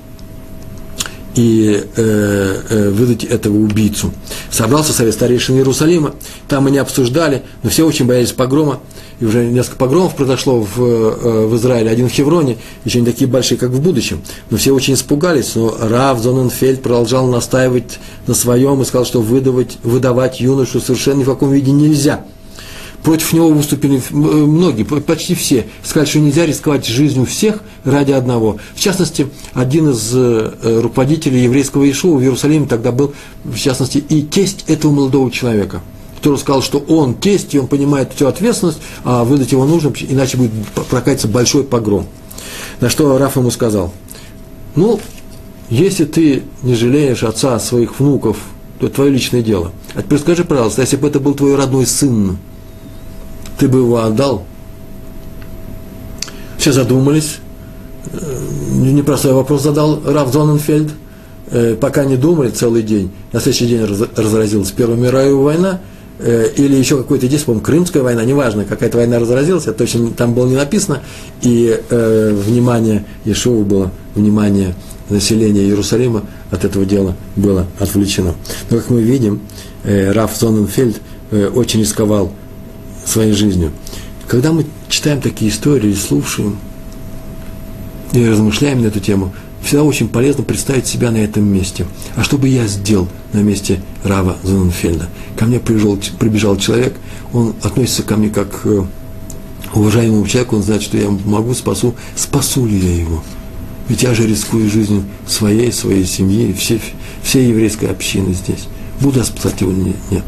и э, э, выдать этого убийцу. Собрался совет старейшин Иерусалима, там они обсуждали, но все очень боялись погрома, и уже несколько погромов произошло в, э, в Израиле, один в Хевроне, еще не такие большие, как в будущем, но все очень испугались, но Рав Зоненфельд продолжал настаивать на своем и сказал, что выдавать, выдавать юношу совершенно ни в каком виде нельзя – Против него выступили э, многие, почти все. Сказали, что нельзя рисковать жизнью всех ради одного. В частности, один из э, руководителей еврейского Ишуа в Иерусалиме тогда был, в частности, и тесть этого молодого человека который сказал, что он тесть, и он понимает всю ответственность, а выдать его нужно, иначе будет прокатиться большой погром. На что Раф ему сказал, ну, если ты не жалеешь отца своих внуков, то это твое личное дело. А теперь скажи, пожалуйста, если бы это был твой родной сын, ты бы его отдал? Все задумались. Э, непростой вопрос задал Раф Зоненфельд. Э, пока не думали целый день. На следующий день разразилась Первая мировая война. Э, или еще какой-то здесь, по-моему, Крымская война, неважно, какая-то война разразилась, это точно там было не написано. И э, внимание Иешуа было, внимание населения Иерусалима от этого дела было отвлечено. Но, как мы видим, э, Раф Зоненфельд э, очень рисковал своей жизнью. Когда мы читаем такие истории, слушаем и размышляем на эту тему, всегда очень полезно представить себя на этом месте. А что бы я сделал на месте Рава Зоненфельда? Ко мне прибежал, прибежал человек, он относится ко мне как к уважаемому человеку, он знает, что я могу, спасу, спасу ли я его? Ведь я же рискую жизнью своей, своей семьи, всей, всей еврейской общины здесь. Буду я спасать его нет?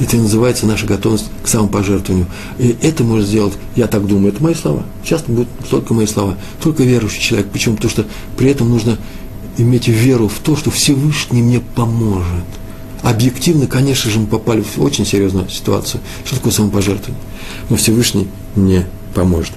Это и называется наша готовность к самопожертвованию. И это может сделать, я так думаю, это мои слова. Часто будут только мои слова. Только верующий человек. Почему? Потому что при этом нужно иметь веру в то, что Всевышний мне поможет. Объективно, конечно же, мы попали в очень серьезную ситуацию. Что такое самопожертвование? Но Всевышний не поможет.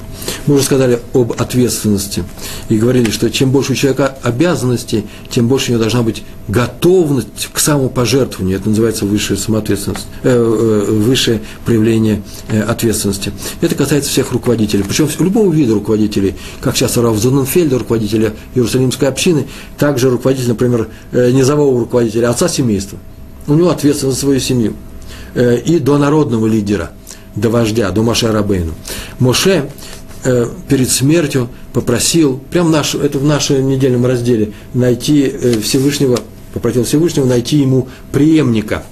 Мы уже сказали об ответственности и говорили, что чем больше у человека обязанностей, тем больше у него должна быть готовность к самопожертвованию. Это называется высшая самоответственность, э, э, высшее проявление э, ответственности. Это касается всех руководителей, причем любого вида руководителей, как сейчас Рав Зоненфельда, руководителя Иерусалимской общины, также руководитель, например, э, низового руководителя, отца семейства. У него ответственность за свою семью. И до народного лидера, до вождя, до Моше Рабейну. Моше Э, перед смертью попросил, прямо наш, это в нашем недельном разделе, найти э, Всевышнего, попросил Всевышнего найти ему преемника,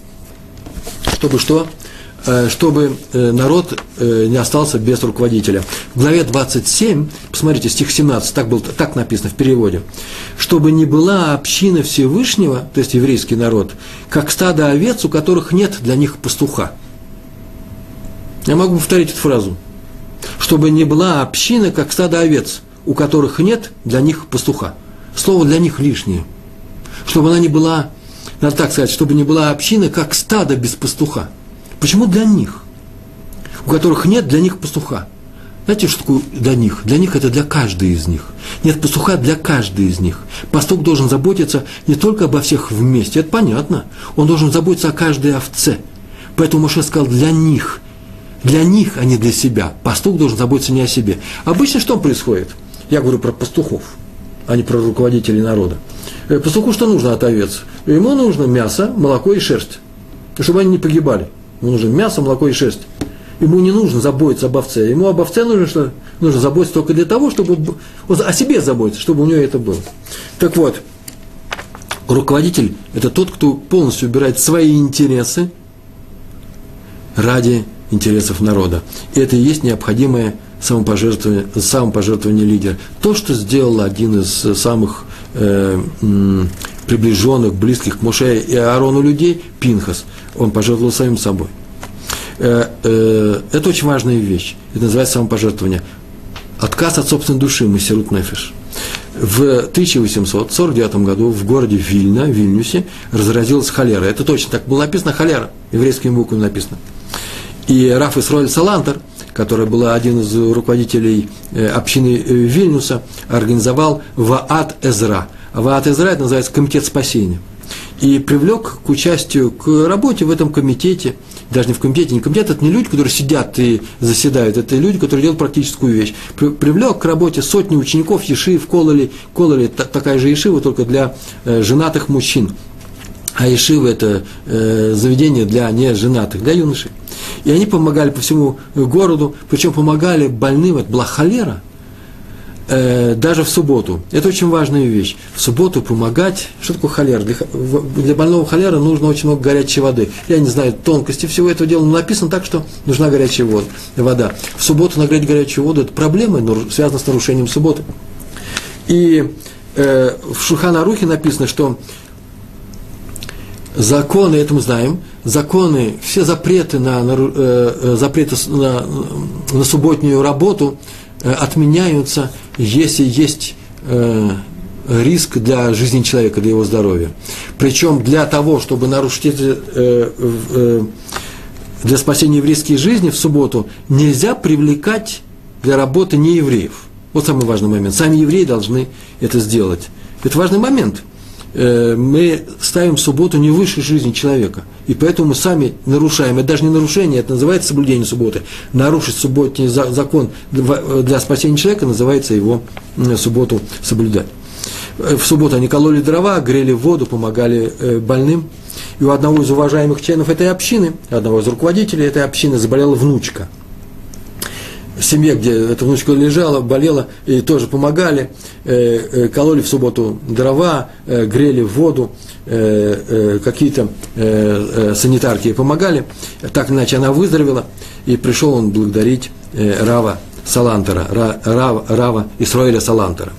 чтобы что? Э, чтобы народ не остался без руководителя. В главе 27, посмотрите, стих 17, так, был, так написано в переводе, чтобы не была община Всевышнего, то есть еврейский народ, как стадо овец, у которых нет для них пастуха. Я могу повторить эту фразу чтобы не была община, как стадо овец, у которых нет для них пастуха. Слово для них лишнее. Чтобы она не была, надо так сказать, чтобы не была община, как стадо без пастуха. Почему для них? У которых нет для них пастуха. Знаете, что такое для них? Для них это для каждой из них. Нет пастуха для каждой из них. Пастух должен заботиться не только обо всех вместе, это понятно. Он должен заботиться о каждой овце. Поэтому Моше сказал для них для них, а не для себя. Пастух должен заботиться не о себе. Обычно что происходит? Я говорю про пастухов, а не про руководителей народа. Э, пастуху что нужно от овец? Ему нужно мясо, молоко и шерсть, чтобы они не погибали. Ему нужно мясо, молоко и шерсть. Ему не нужно заботиться об овце. Ему об овце нужно, что, нужно заботиться только для того, чтобы он о себе заботиться, чтобы у него это было. Так вот, руководитель – это тот, кто полностью убирает свои интересы ради интересов народа. И это и есть необходимое самопожертвование, самопожертвование лидера. То, что сделал один из самых э, приближенных, близких к Моше и Аарону людей, Пинхас, он пожертвовал самим собой. Э, э, это очень важная вещь. Это называется самопожертвование. Отказ от собственной души, Масерут Нефиш. В 1849 году в городе Вильна, Вильнюсе, разразилась холера. Это точно так было написано холера, еврейскими буквами написано. И Раф Исроэль Салантер, который был один из руководителей э, общины э, Вильнюса, организовал Ваат Эзра. Ваат Эзра – это называется комитет спасения. И привлек к участию, к работе в этом комитете, даже не в комитете, не комитет, это не люди, которые сидят и заседают, это люди, которые делают практическую вещь. Привлек к работе сотни учеников Ешив, Кололи, Кололи такая же Ешива, только для э, женатых мужчин. А Ешива – это заведение для неженатых, для юношей. И они помогали по всему городу, причем помогали больным, это была холера, э, даже в субботу. Это очень важная вещь. В субботу помогать, что такое холера? Для, для больного холера нужно очень много горячей воды. Я не знаю тонкости всего этого дела, но написано так, что нужна горячая вода. вода. В субботу нагреть горячую воду – это проблема, связана с нарушением субботы. И э, в Шуханарухе написано, что законы, это мы знаем, законы, все запреты на, на, э, э, запреты на, на субботнюю работу э, отменяются, если есть э, риск для жизни человека, для его здоровья. Причем для того, чтобы нарушить это, э, э, для спасения еврейской жизни в субботу, нельзя привлекать для работы неевреев. Вот самый важный момент. Сами евреи должны это сделать. Это важный момент – мы ставим субботу не выше жизни человека. И поэтому мы сами нарушаем. Это даже не нарушение, это называется соблюдение субботы. Нарушить субботний закон для спасения человека называется его субботу соблюдать. Э, в субботу они кололи дрова, грели воду, помогали э, больным. И у одного из уважаемых членов этой общины, одного из руководителей этой общины заболела внучка – семье, где эта внучка лежала, болела, и тоже помогали, э, э, кололи в субботу дрова, э, грели воду, какие-то санитарки помогали. Так иначе она выздоровела, и пришел он благодарить Рава Салантера, Рава, Рава Исраиля Салантера.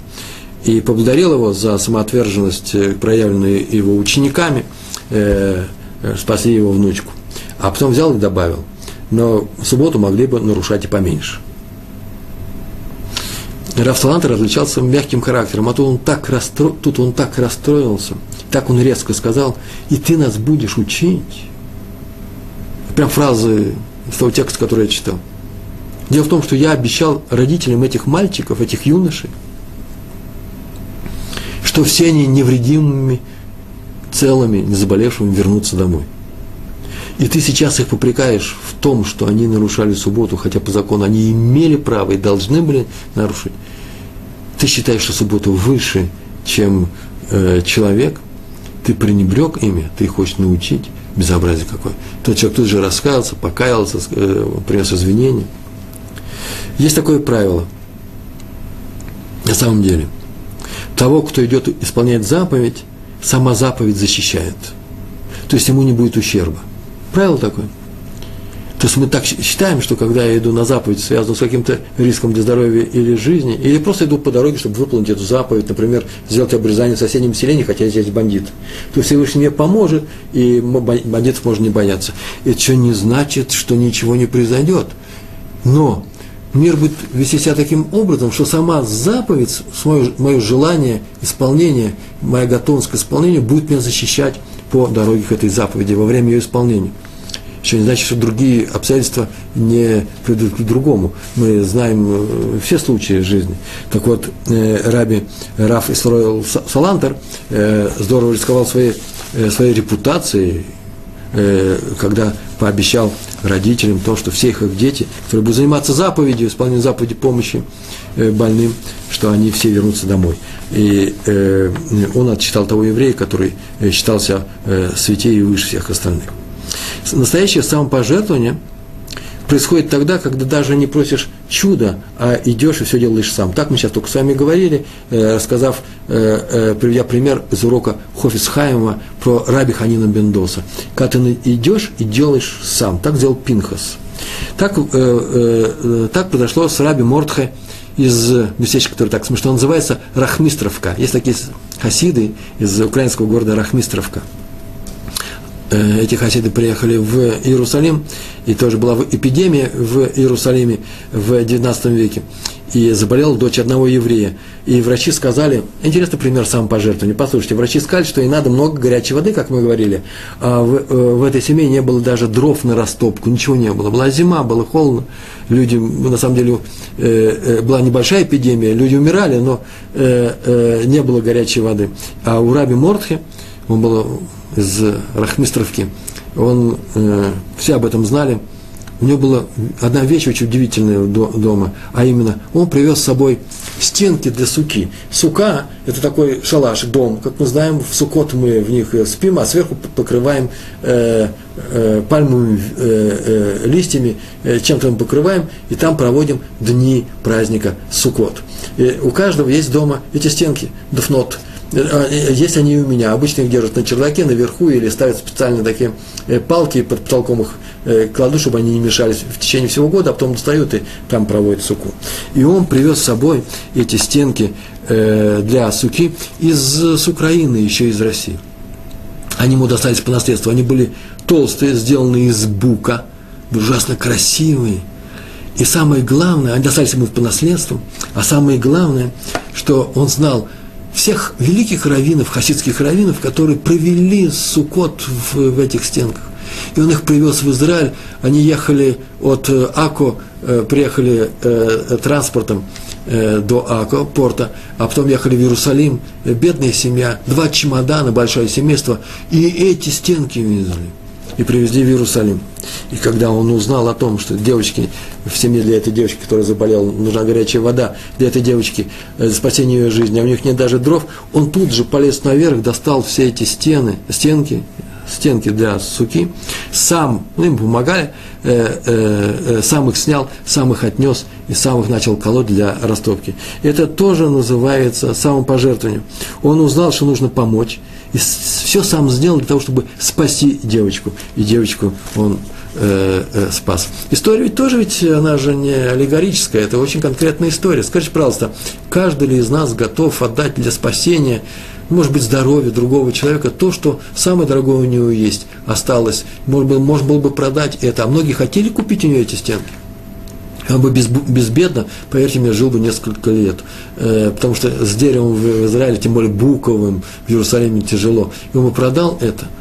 и поблагодарил его за самоотверженность, проявленную его учениками, спасли его внучку. А потом взял и добавил, но в субботу могли бы нарушать и поменьше. Рафсалантер различался мягким характером, а тут он, так расстро... тут он так расстроился, так он резко сказал, и ты нас будешь учить. Прям фразы из того текста, который я читал. Дело в том, что я обещал родителям этих мальчиков, этих юношей, что все они невредимыми, целыми, не заболевшими вернутся домой. И ты сейчас их попрекаешь в том, что они нарушали субботу, хотя по закону они имели право и должны были нарушить. Ты считаешь, что суббота выше, чем э, человек, ты пренебрег ими, ты их хочешь научить, безобразие какое. Тот человек тут же раскаялся, покаялся, э, принес извинения. Есть такое правило, на самом деле – того, кто идет исполнять заповедь, сама заповедь защищает. То есть ему не будет ущерба. Правило такое. То есть мы так считаем, что когда я иду на заповедь, связанную с каким-то риском для здоровья или жизни, или просто иду по дороге, чтобы выполнить эту заповедь, например, сделать обрезание в соседнем селении, хотя здесь бандит, то Всевышний мне поможет, и бандитов можно не бояться. Это что не значит, что ничего не произойдет. Но мир будет вести себя таким образом, что сама заповедь, мое, мое желание исполнения, моя готовность к исполнению будет меня защищать по дороге к этой заповеди во время ее исполнения. Еще не значит, что другие обстоятельства не придут к другому. Мы знаем э, все случаи жизни. Так вот, э, Раби Раф Исроил Салантер э, здорово рисковал своей, своей репутацией, э, когда пообещал родителям то, что все их дети, которые будут заниматься заповедью, исполнением заповеди помощи э, больным, что они все вернутся домой. И э, он отчитал того еврея, который считался э, святее и выше всех остальных. Настоящее самопожертвование – происходит тогда, когда даже не просишь чуда, а идешь и все делаешь сам. Так мы сейчас только с вами говорили, э, рассказав, э, э, приведя пример из урока Хофис Хайма про Раби Ханина Бендоса. Когда ты идешь и делаешь сам. Так сделал Пинхас. Так, так произошло с Раби Мортхе из местечка, которое так смешно называется, Рахмистровка. Есть такие хасиды из украинского города Рахмистровка – эти хасиды приехали в Иерусалим, и тоже была эпидемия в Иерусалиме в XIX веке, и заболела дочь одного еврея. И врачи сказали, интересный пример самопожертвования, послушайте, врачи сказали, что ей надо много горячей воды, как мы говорили, а в, э, в этой семье не было даже дров на растопку, ничего не было. Была зима, было холодно, люди, на самом деле, э, была небольшая эпидемия, люди умирали, но не было горячей воды. А у Раби Мортхе, он был из Рахмистровки, он, э, все об этом знали. У него была одна вещь очень удивительная дома, а именно он привез с собой стенки для суки. Сука – это такой шалаш, дом, как мы знаем, в сукот мы в них спим, а сверху покрываем э, э, пальмовыми э, э, листьями, э, чем-то мы покрываем, и там проводим дни праздника сукот. И у каждого есть дома эти стенки, а, есть они и у меня. Обычно их держат на чердаке, наверху, или ставят специально такие э, палки под потолком их э, кладут, чтобы они не мешались в течение всего года, а потом достают и там проводят суку. И он привез с собой эти стенки э, для суки из с Украины, еще из России. Они ему достались по наследству. Они были толстые, сделанные из бука, ужасно красивые. И самое главное, они достались ему по наследству, а самое главное, что он знал – всех великих раввинов, хасидских раввинов, которые провели Сукот в, в этих стенках. И он их привез в Израиль, они ехали от э, Ако, э, приехали э, транспортом до Ако, порта, а потом ехали в Иерусалим, бедная семья, два чемодана, большое семейство, и эти стенки везли и привезли в Иерусалим. И когда он узнал о том, что девочки, в семье для этой девочки, которая заболела, нужна горячая вода, для этой девочки, для э, спасения ее жизни, а у них нет даже дров, он тут же полез наверх, достал все эти стены, стенки, стенки для суки, сам, ну, им помогали, э, э, э, сам их снял, сам их отнес и сам их начал колоть для растопки. Это тоже называется самопожертвованием. Он узнал, что нужно помочь, и все сам сделал для того, чтобы спасти девочку. И девочку он э, э, спас. История ведь тоже ведь, она же не аллегорическая, это очень конкретная история. Скажите, пожалуйста, каждый ли из нас готов отдать для спасения может быть, здоровье другого человека, то, что самое дорогое у него есть, осталось. Может, быть, можно было бы продать это. А многие хотели купить у него эти стенки. Он бы без, безбедно, поверьте мне, жил бы несколько лет. Э, потому что с деревом в Израиле, тем более буковым, в Иерусалиме тяжело. И он бы продал это –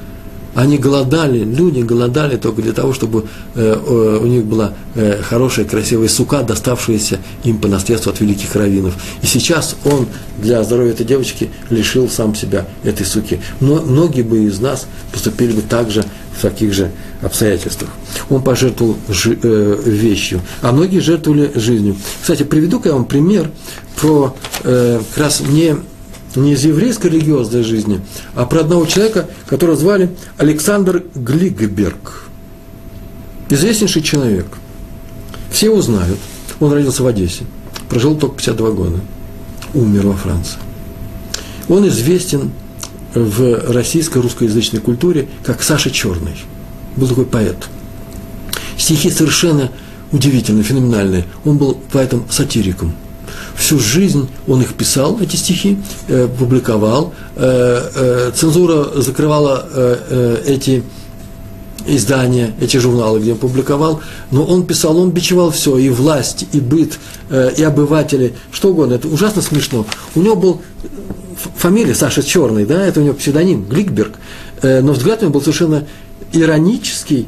они голодали, люди голодали только для того, чтобы э, у них была э, хорошая, красивая сука, доставшаяся им по наследству от великих раввинов. И сейчас он для здоровья этой девочки лишил сам себя этой суки. Но многие бы из нас поступили бы так же в таких же обстоятельствах. Он пожертвовал жи, э, вещью, а многие жертвовали жизнью. Кстати, приведу-ка я вам пример про э, как раз не не из еврейской религиозной жизни, а про одного человека, которого звали Александр Глигберг. Известнейший человек. Все его знают. Он родился в Одессе, прожил только 52 года, умер во Франции. Он известен в российской русскоязычной культуре как Саша Черный. Был такой поэт. Стихи совершенно удивительные, феноменальные. Он был поэтом-сатириком – Всю жизнь он их писал, эти стихи, э, публиковал. Э, э, цензура закрывала э, э, эти издания, эти журналы, где он публиковал, но он писал, он бичевал все, и власть, и быт, э, и обыватели, что угодно. Это ужасно смешно. У него был фамилия Саша Черный, да, это у него псевдоним, Гликберг, э, но взгляд у него был совершенно иронический,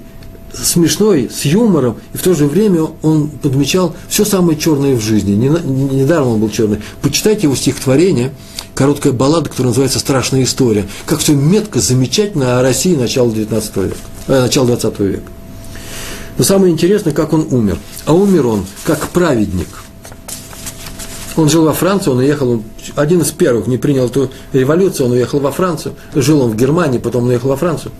смешной, с юмором, и в то же время он подмечал все самое черное в жизни. Недаром он был черный. Почитайте его стихотворение, короткая баллада, которая называется «Страшная история». Как все метко, замечательно о России начала 19 века, э, начала 20 века. Но самое интересное, как он умер. А умер он как праведник. Он жил во Франции, он уехал, он один из первых не принял эту революцию, он уехал во Францию. Жил он в Германии, потом он уехал во Францию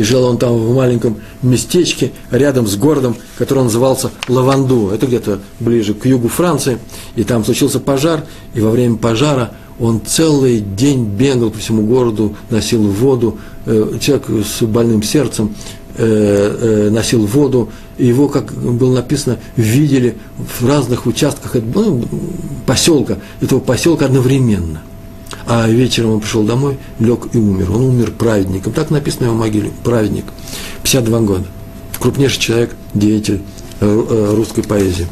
и жил он там в маленьком местечке рядом с городом, который назывался Лаванду. Это где-то ближе к югу Франции. И там случился пожар, и во время пожара он целый день бегал по всему городу, носил воду. Э, человек с больным сердцем э, э, носил воду, его, как было написано, видели в разных участках ну, поселка, этого поселка одновременно а вечером он пришел домой, лег и умер. Он умер праведником. Так написано в его могиле. Праведник. 52 года. Крупнейший человек, деятель э, э, русской поэзии.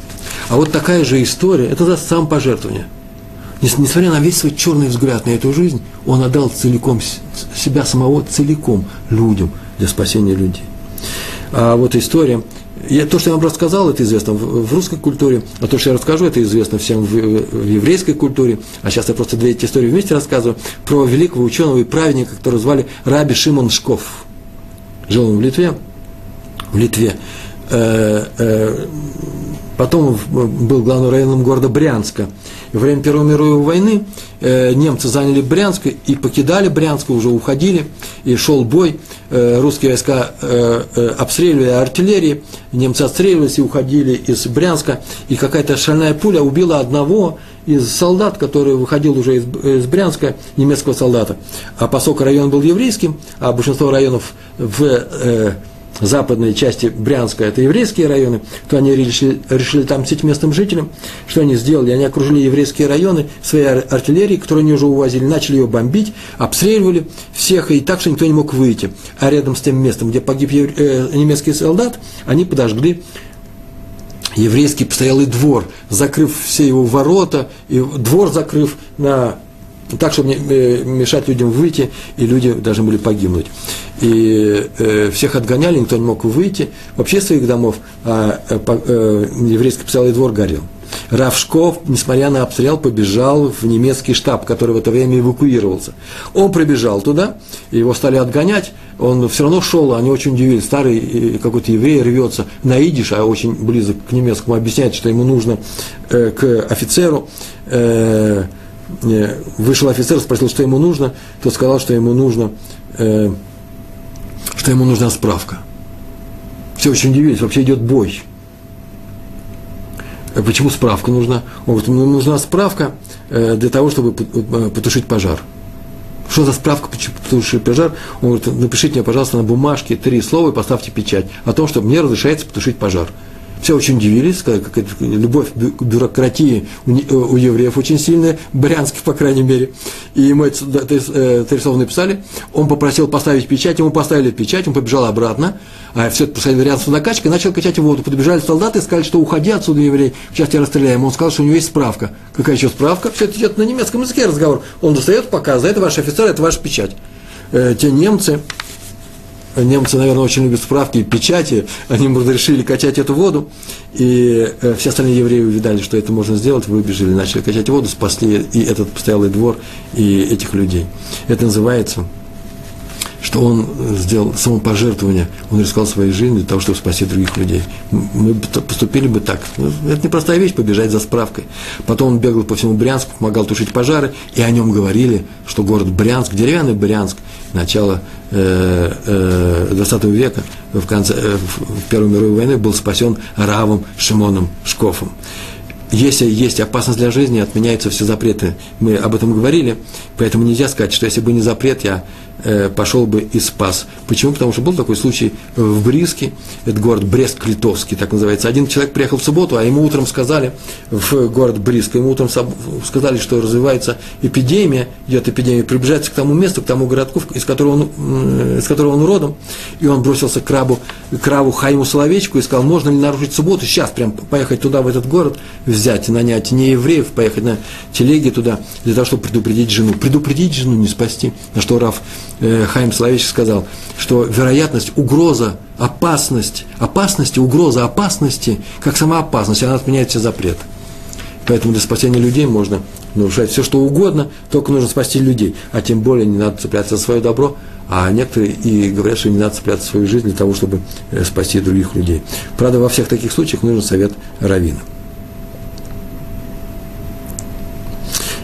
А вот такая же история, это даст сам пожертвование. Несмотря на весь свой черный взгляд на эту жизнь, он отдал целиком себя самого целиком людям для спасения людей. А вот история я, то, что я вам рассказал, это известно в, в русской культуре, а то, что я расскажу, это известно всем в, в еврейской культуре. А сейчас я просто две эти истории вместе рассказываю про великого ученого и праведника, которого звали Раби Шимон Шков. Жил он в Литве. В Литве. Э, э, потом был главным районом города Брянска. Во время Первой мировой войны э, немцы заняли Брянск и покидали Брянск, уже уходили, и шел бой. Э, русские войска э, э, обстреливали артиллерии, немцы отстреливались и уходили из Брянска, и какая-то шальная пуля убила одного из солдат, который выходил уже из, из Брянска, немецкого солдата. А поскольку район был еврейским, а большинство районов в э, западной части Брянска, это еврейские районы, то они решили, решили там сеть местным жителям. Что они сделали? Они окружили еврейские районы своей артиллерией, которую они уже увозили, начали ее бомбить, обстреливали всех, и так, что никто не мог выйти. А рядом с тем местом, где погиб э, немецкий солдат, они подожгли еврейский постоялый двор, закрыв все его ворота, и двор закрыв на так, чтобы э, мешать людям выйти, и люди должны были погибнуть. И э, всех отгоняли, никто не мог выйти вообще своих домов, а э, э, еврейский писалый двор горел. Равшков, несмотря на обстрел, побежал в немецкий штаб, который в это время эвакуировался. Он прибежал туда, его стали отгонять, он все равно шел, они очень удивились, старый э, какой-то еврей рвется на идиш, а очень близок к немецкому, объясняет, что ему нужно э, к офицеру, э, вышел офицер, спросил, что ему нужно, тот сказал, что ему нужно э, что ему нужна справка. Все очень удивились, вообще идет бой. Э, почему справка нужна? Он говорит, ему нужна справка э, для того, чтобы э, потушить пожар. Что за справка потушить пожар? Он говорит, напишите мне, пожалуйста, на бумажке три слова и поставьте печать о том, что мне разрешается потушить пожар. Все очень удивились, как любовь к бюрократии у, у евреев очень сильная, брянских, по крайней мере. И ему это, три слова написали. Он попросил поставить печать, ему поставили печать, он побежал обратно, а все это посадили рядом с водокачкой, начал качать воду. Подбежали солдаты и сказали, что уходи отсюда, еврей, сейчас тебя расстреляем. Он сказал, что у него есть справка. Какая еще справка? Все это идет на немецком языке разговор. Он достает, показывает, это ваш офицер, это ваша печать. Э, те немцы, немцы, наверное, очень любят справки и печати, они разрешили качать эту воду, и э, все остальные евреи увидали, что это можно сделать, выбежали, начали качать воду, спасли и этот постоялый двор, и этих людей. Это называется что он сделал самопожертвование, он рисковал своей жизнью для того, чтобы спасти других людей. Мы поступили бы так. Ну, это непростая вещь, побежать за справкой. Потом он бегал по всему Брянску, помогал тушить пожары, и о нем говорили, что город Брянск, деревянный Брянск, начало э, э, 20 века, в, конце, э, в Первой мировой войны, был спасен Равом Шимоном Шкофом если есть опасность для жизни, отменяются все запреты. Мы об этом говорили, поэтому нельзя сказать, что если бы не запрет, я пошел бы и спас. Почему? Потому что был такой случай в Бриске, это город Брест-Литовский, так называется. Один человек приехал в субботу, а ему утром сказали, в город Бриск, ему утром сказали, что развивается эпидемия, идет эпидемия, приближается к тому месту, к тому городку, из которого он, из которого он родом, и он бросился к рабу, к рабу Хайму Соловечку и сказал, можно ли нарушить субботу, сейчас прям поехать туда, в этот город, взять, нанять не евреев, поехать на телеге туда, для того, чтобы предупредить жену. Предупредить жену, не спасти. На что Раф Э, Хайм Соловейчик сказал, что вероятность, угроза, опасность, опасности, угроза опасности, как сама опасность, она отменяет все запреты. Поэтому для спасения людей можно нарушать все, что угодно, только нужно спасти людей. А тем более не надо цепляться за свое добро, а некоторые и говорят, что не надо цепляться за свою жизнь для того, чтобы э, спасти других людей. Правда, во всех таких случаях нужен совет равина.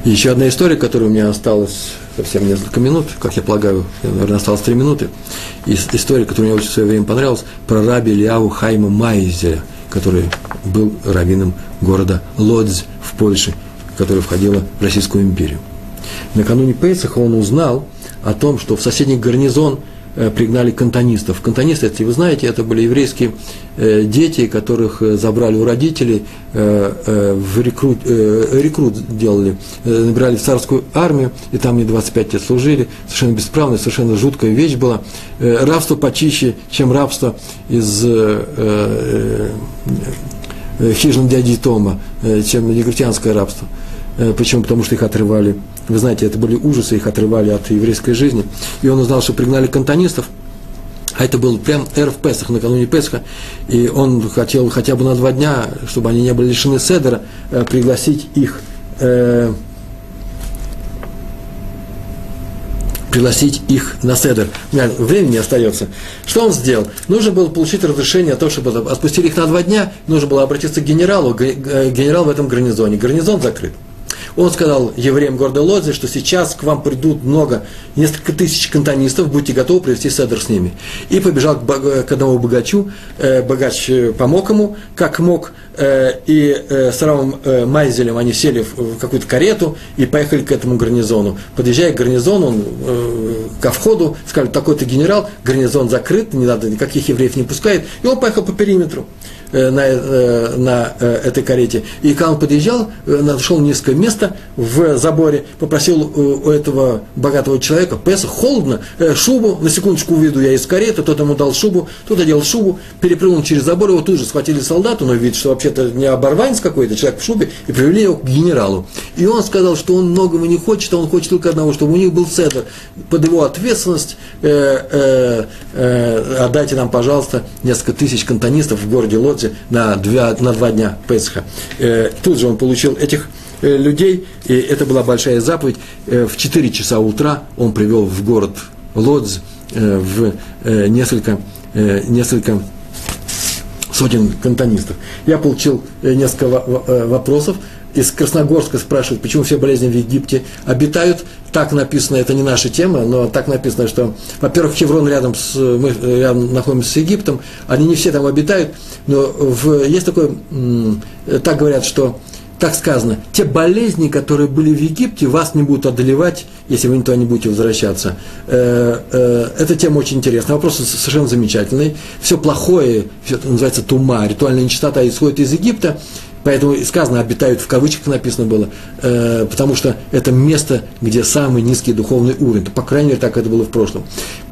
Еще одна история, которая у меня осталась совсем несколько минут, как я полагаю, наверное, осталось три минуты. И история, которая мне очень в свое время понравилась, про раби Ильяу Хайма Майзеля, который был раввином города Лодзь в Польше, которая входила в Российскую империю. Накануне Пейсаха он узнал о том, что в соседний гарнизон – пригнали кантонистов. Кантонисты, если вы знаете, это были еврейские э, дети, которых э, забрали у родителей, в рекрут, рекрут делали, набирали в царскую армию, и там они 25 лет служили, совершенно бесправная, совершенно жуткая вещь была. Рабство почище, чем рабство из хижин дяди Тома, чем негритянское рабство. Почему? Потому что их отрывали вы знаете, это были ужасы, их отрывали от еврейской жизни. И он узнал, что пригнали кантонистов, а это был прям эр в Песах, накануне Песха, и он хотел хотя бы на два дня, чтобы они не были лишены седера, э, пригласить их, э, пригласить их на седер. У не остается. Что он сделал? Нужно было получить разрешение о том, чтобы отпустили их на два дня, нужно было обратиться к генералу, генерал в этом гарнизоне. Гарнизон закрыт. Он сказал евреям города Лодзи, что сейчас к вам придут много, несколько тысяч кантонистов, будьте готовы привести седр с ними. И побежал к, одному богачу, э, богач э, помог ему, как мог, э, и с Равом Майзелем они сели в какую-то карету и поехали к этому гарнизону. Подъезжая к гарнизону, он ко входу, сказали, такой-то генерал, гарнизон закрыт, не надо, никаких евреев не пускает, и он поехал по периметру. Э, на, э, на э, этой карете. И когда он подъезжал, нашел низкое место в заборе, попросил у этого богатого человека, Песах, холодно, шубу, на секундочку уведу я из кареты, тот ему дал шубу, тот одел шубу, перепрыгнул через забор, его тут же схватили солдаты, но видит, что вообще-то не оборванец какой-то, человек в шубе, и привели его к генералу. И он сказал, что он многого не хочет, а он хочет только одного, чтобы у них был седр. Под его ответственность э, э, э, отдайте нам, пожалуйста, несколько тысяч кантонистов в городе Лодзе, Песахе на, два, на два дня Песха. Э, тут же он получил этих э, людей, и это была большая заповедь. Э, в 4 часа утра он привел в город Лодз в несколько, несколько сотен кантонистов. Я получил несколько вопросов, из Красногорска спрашивают, почему все болезни в Египте обитают. Так написано, это не наша тема, но так написано, что, во-первых, Хеврон рядом с, мы рядом находимся с Египтом, они не все там обитают, но в, есть такое, так говорят, что так сказано, те болезни, которые были в Египте, вас не будут одолевать, если вы туда не будете возвращаться. Э, э, эта тема очень интересная, вопрос совершенно замечательный. Все плохое, все это называется тума, ритуальная нечистота исходит из Египта, Поэтому и сказано, обитают в кавычках написано было, э, потому что это место, где самый низкий духовный уровень. По крайней мере, так это было в прошлом.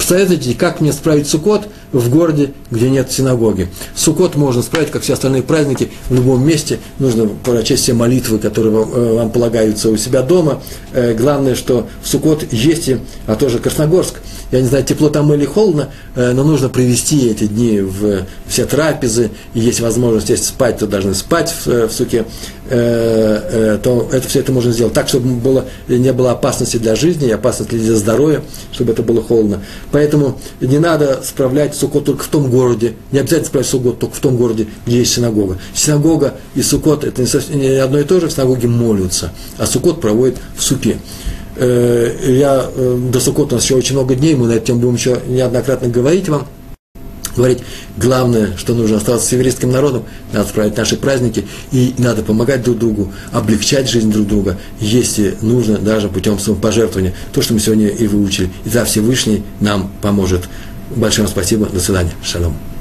Посоветуйте, как мне справить сукот в городе, где нет синагоги. Сукот можно справить, как все остальные праздники, в любом месте. Нужно прочесть все молитвы, которые вам, э, вам полагаются у себя дома. Э, главное, что в сукот есть, а тоже Красногорск – я не знаю, тепло там или холодно, э, но нужно провести эти дни в все трапезы, и есть возможность, если спать, то должны спать в, в суке, то это, все это можно сделать так, чтобы было, не было опасности для жизни, и опасности для здоровья, чтобы это было холодно. Поэтому не надо справлять сукот только в том городе, не обязательно справлять сукот только в том городе, где есть синагога. Синагога и сукот – это не одно и то же, в синагоге молятся, а сукот проводит в суке. Э, я э, до Суккота у нас еще очень много дней, мы на эту будем еще неоднократно говорить вам, говорить, главное, что нужно оставаться с еврейским народом, надо справить наши праздники, и надо помогать друг другу, облегчать жизнь друг друга, если нужно, даже путем самопожертвования. То, что мы сегодня и выучили. И за Всевышний нам поможет. Большое вам спасибо. До свидания. Шалом.